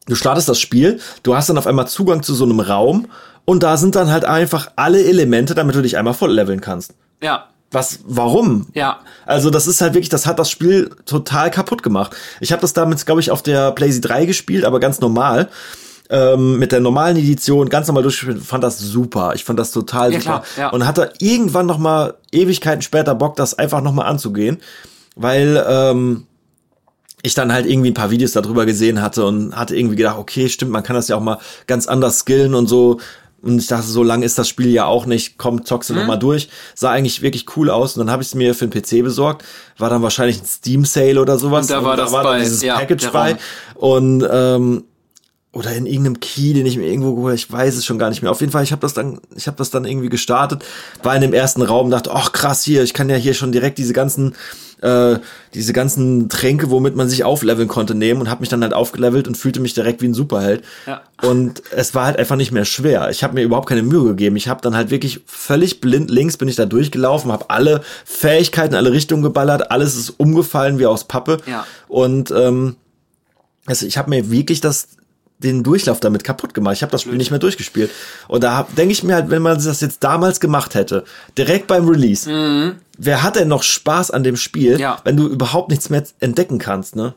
du startest das Spiel, du hast dann auf einmal Zugang zu so einem Raum und da sind dann halt einfach alle Elemente, damit du dich einmal voll leveln kannst. Ja. Was, warum? Ja. Also das ist halt wirklich, das hat das Spiel total kaputt gemacht. Ich habe das damals, glaube ich, auf der PlayStation 3 gespielt, aber ganz normal. Ähm, mit der normalen Edition ganz normal durchgespielt, fand das super. Ich fand das total Ja, super. klar, ja. Und hatte irgendwann noch mal Ewigkeiten später Bock, das einfach noch mal anzugehen, weil ähm, ich dann halt irgendwie ein paar Videos darüber gesehen hatte und hatte irgendwie gedacht, okay, stimmt, man kann das ja auch mal ganz anders skillen und so. Und ich dachte, so lang ist das Spiel ja auch nicht. Komm, zockst du noch mal durch. Sah eigentlich wirklich cool aus. Und dann habe ich es mir für den PC besorgt. War dann wahrscheinlich ein Steam Sale oder sowas. Und da war das dann bei, dieses ja, Package bei. Und ähm, oder in irgendeinem Key, den ich mir irgendwo geholt, ich weiß es schon gar nicht mehr. Auf jeden Fall, ich habe das dann, ich habe das dann irgendwie gestartet, war in dem ersten Raum, dachte, ach krass hier, ich kann ja hier schon direkt diese ganzen, äh, diese ganzen Tränke, womit man sich aufleveln konnte, nehmen und habe mich dann halt aufgelevelt und fühlte mich direkt wie ein Superheld. Ja. Und es war halt einfach nicht mehr schwer. Ich habe mir überhaupt keine Mühe gegeben. Ich habe dann halt wirklich völlig blind links bin ich da durchgelaufen, habe alle Fähigkeiten, alle Richtungen geballert, alles ist umgefallen wie aus Pappe. Ja. Und ähm, also ich habe mir wirklich das den Durchlauf damit kaputt gemacht. Ich habe das Spiel nicht mehr durchgespielt. Und da denke ich mir halt, wenn man das jetzt damals gemacht hätte, direkt beim Release, wer hat denn noch Spaß an dem Spiel, Mhm. Ja. wenn du überhaupt nichts mehr entdecken kannst, ne?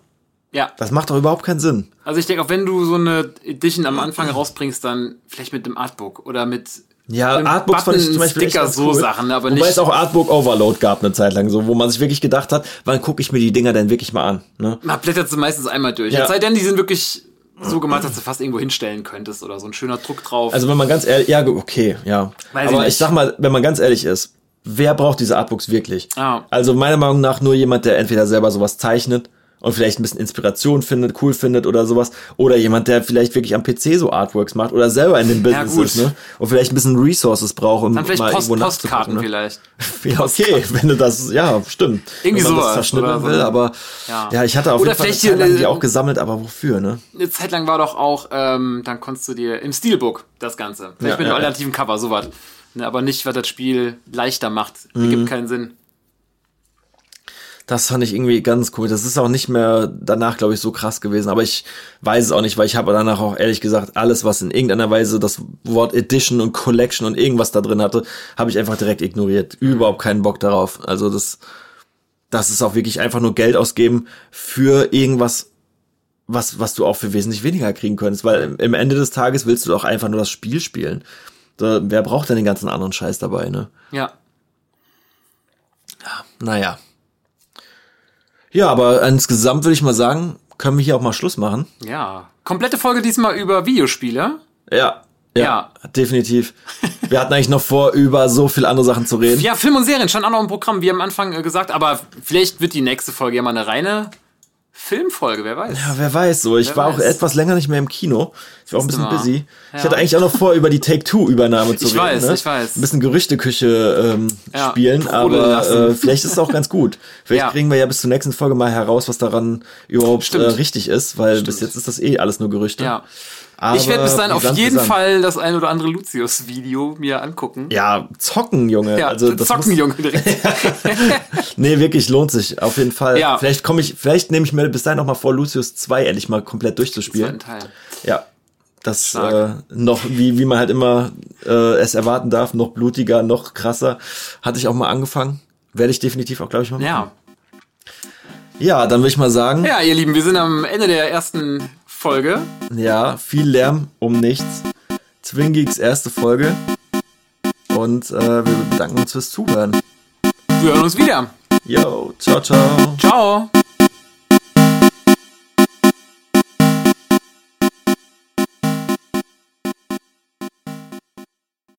Ja. Das macht doch überhaupt keinen Sinn. Also ich denke, auch wenn du so eine Edition am Anfang rausbringst, dann vielleicht mit dem Artbook oder mit Ja, einem Artbooks fand ich zum Beispiel Sticker, so cool. Sachen, aber Wobei nicht. es auch Artbook Overload gab eine Zeit lang so, wo man sich wirklich gedacht hat, wann gucke ich mir die Dinger denn wirklich mal an, ne? Man blättert sie meistens einmal durch. Ja. Es sei denn, die sind wirklich so gemacht, dass du fast irgendwo hinstellen könntest oder so ein schöner Druck drauf. Also wenn man ganz ehrlich, ja, okay, ja. Weiß ich Aber ich, nicht. sag mal, wenn man ganz ehrlich ist, wer braucht diese Artbooks wirklich? Ah. Also meiner Meinung nach nur jemand, der entweder selber sowas zeichnet und vielleicht ein bisschen Inspiration findet, cool findet oder sowas, oder jemand, der vielleicht wirklich am PC so Artworks macht oder selber in dem Business gut. ist, ne? Und vielleicht ein bisschen Resources braucht, um dann vielleicht mal Post, irgendwo Postkarten ne? vielleicht. Ja, okay, wenn du das, ja, stimmt. Irgendwie wenn man sowas, das zerschnippeln oder so. will, aber Ja. ja. ich hatte auf Oder jeden Fall eine vielleicht Zeit lang die auch gesammelt, aber wofür, ne? Eine Zeit lang war doch auch, ähm, dann konntest du dir im Steelbook das Ganze. Vielleicht Ja, mit einem ja, alternativen Cover, sowas. Ne, aber nicht, was das Spiel leichter macht. Mhm. Ergibt keinen Sinn. Das fand ich irgendwie ganz cool. Das ist auch nicht mehr danach, glaube ich, so krass gewesen. Aber ich weiß es auch nicht, weil ich habe danach auch ehrlich gesagt alles, was in irgendeiner Weise das Wort Edition und Collection und irgendwas da drin hatte, habe ich einfach direkt ignoriert. Überhaupt keinen Bock darauf. Also das, das ist auch wirklich einfach nur Geld ausgeben für irgendwas, was, was du auch für wesentlich weniger kriegen könntest. Weil im- Ende des Tages willst du doch einfach nur das Spiel spielen. Da, wer braucht denn den ganzen anderen Scheiß dabei, ne? Ja. Naja. Ja, aber insgesamt würde ich mal sagen, können wir hier auch mal Schluss machen. Ja. Komplette Folge diesmal über Videospiele. Ja. Ja, Ja. definitiv. Wir hatten eigentlich noch vor, über so viel andere Sachen zu reden. Ja, Film und Serien stand auch noch im Programm, wie am Anfang äh, gesagt, aber vielleicht wird die nächste Folge ja mal eine reine Filmfolge, wer weiß. Ja, wer weiß so. Ich Wer war auch weiß. etwas länger nicht mehr im Kino. Ich war auch ein bisschen busy. Ich Ja. hatte eigentlich auch noch vor, über die Take-Two-Übernahme zu Ich reden. weiß, ne? ich weiß. Ein bisschen Gerüchteküche ähm, Ja, spielen, aber äh, vielleicht ist es auch ganz gut. Vielleicht Ja. kriegen wir ja bis zur nächsten Folge mal heraus, was daran überhaupt äh, Stimmt. richtig ist, weil bis jetzt ist das eh alles nur Gerüchte. Ja. Aber ich werde bis dahin auf jeden. Fall das ein oder andere Lucius-Video mir angucken. Ja, zocken, Junge. Ja, also zocken, Junge, direkt. Nee, wirklich lohnt sich. Auf jeden Fall. Ja. Vielleicht komme ich, vielleicht nehme ich mir bis dahin noch mal vor, Lucius 2 endlich mal komplett durchzuspielen. Teil. Ja. Das äh, noch, wie, wie man halt immer äh, es erwarten darf, noch blutiger, noch krasser. Hatte ich auch mal angefangen. Werde ich definitiv auch, glaube ich, mal machen. Ja. Ja, dann würde ich mal sagen. Ja, ihr Lieben, wir sind am Ende der ersten Folge. viel Lärm um nichts. Zwingeeks erste Folge. Und äh, wir bedanken uns fürs Zuhören. Wir hören uns wieder. Yo, ciao, ciao. Ciao.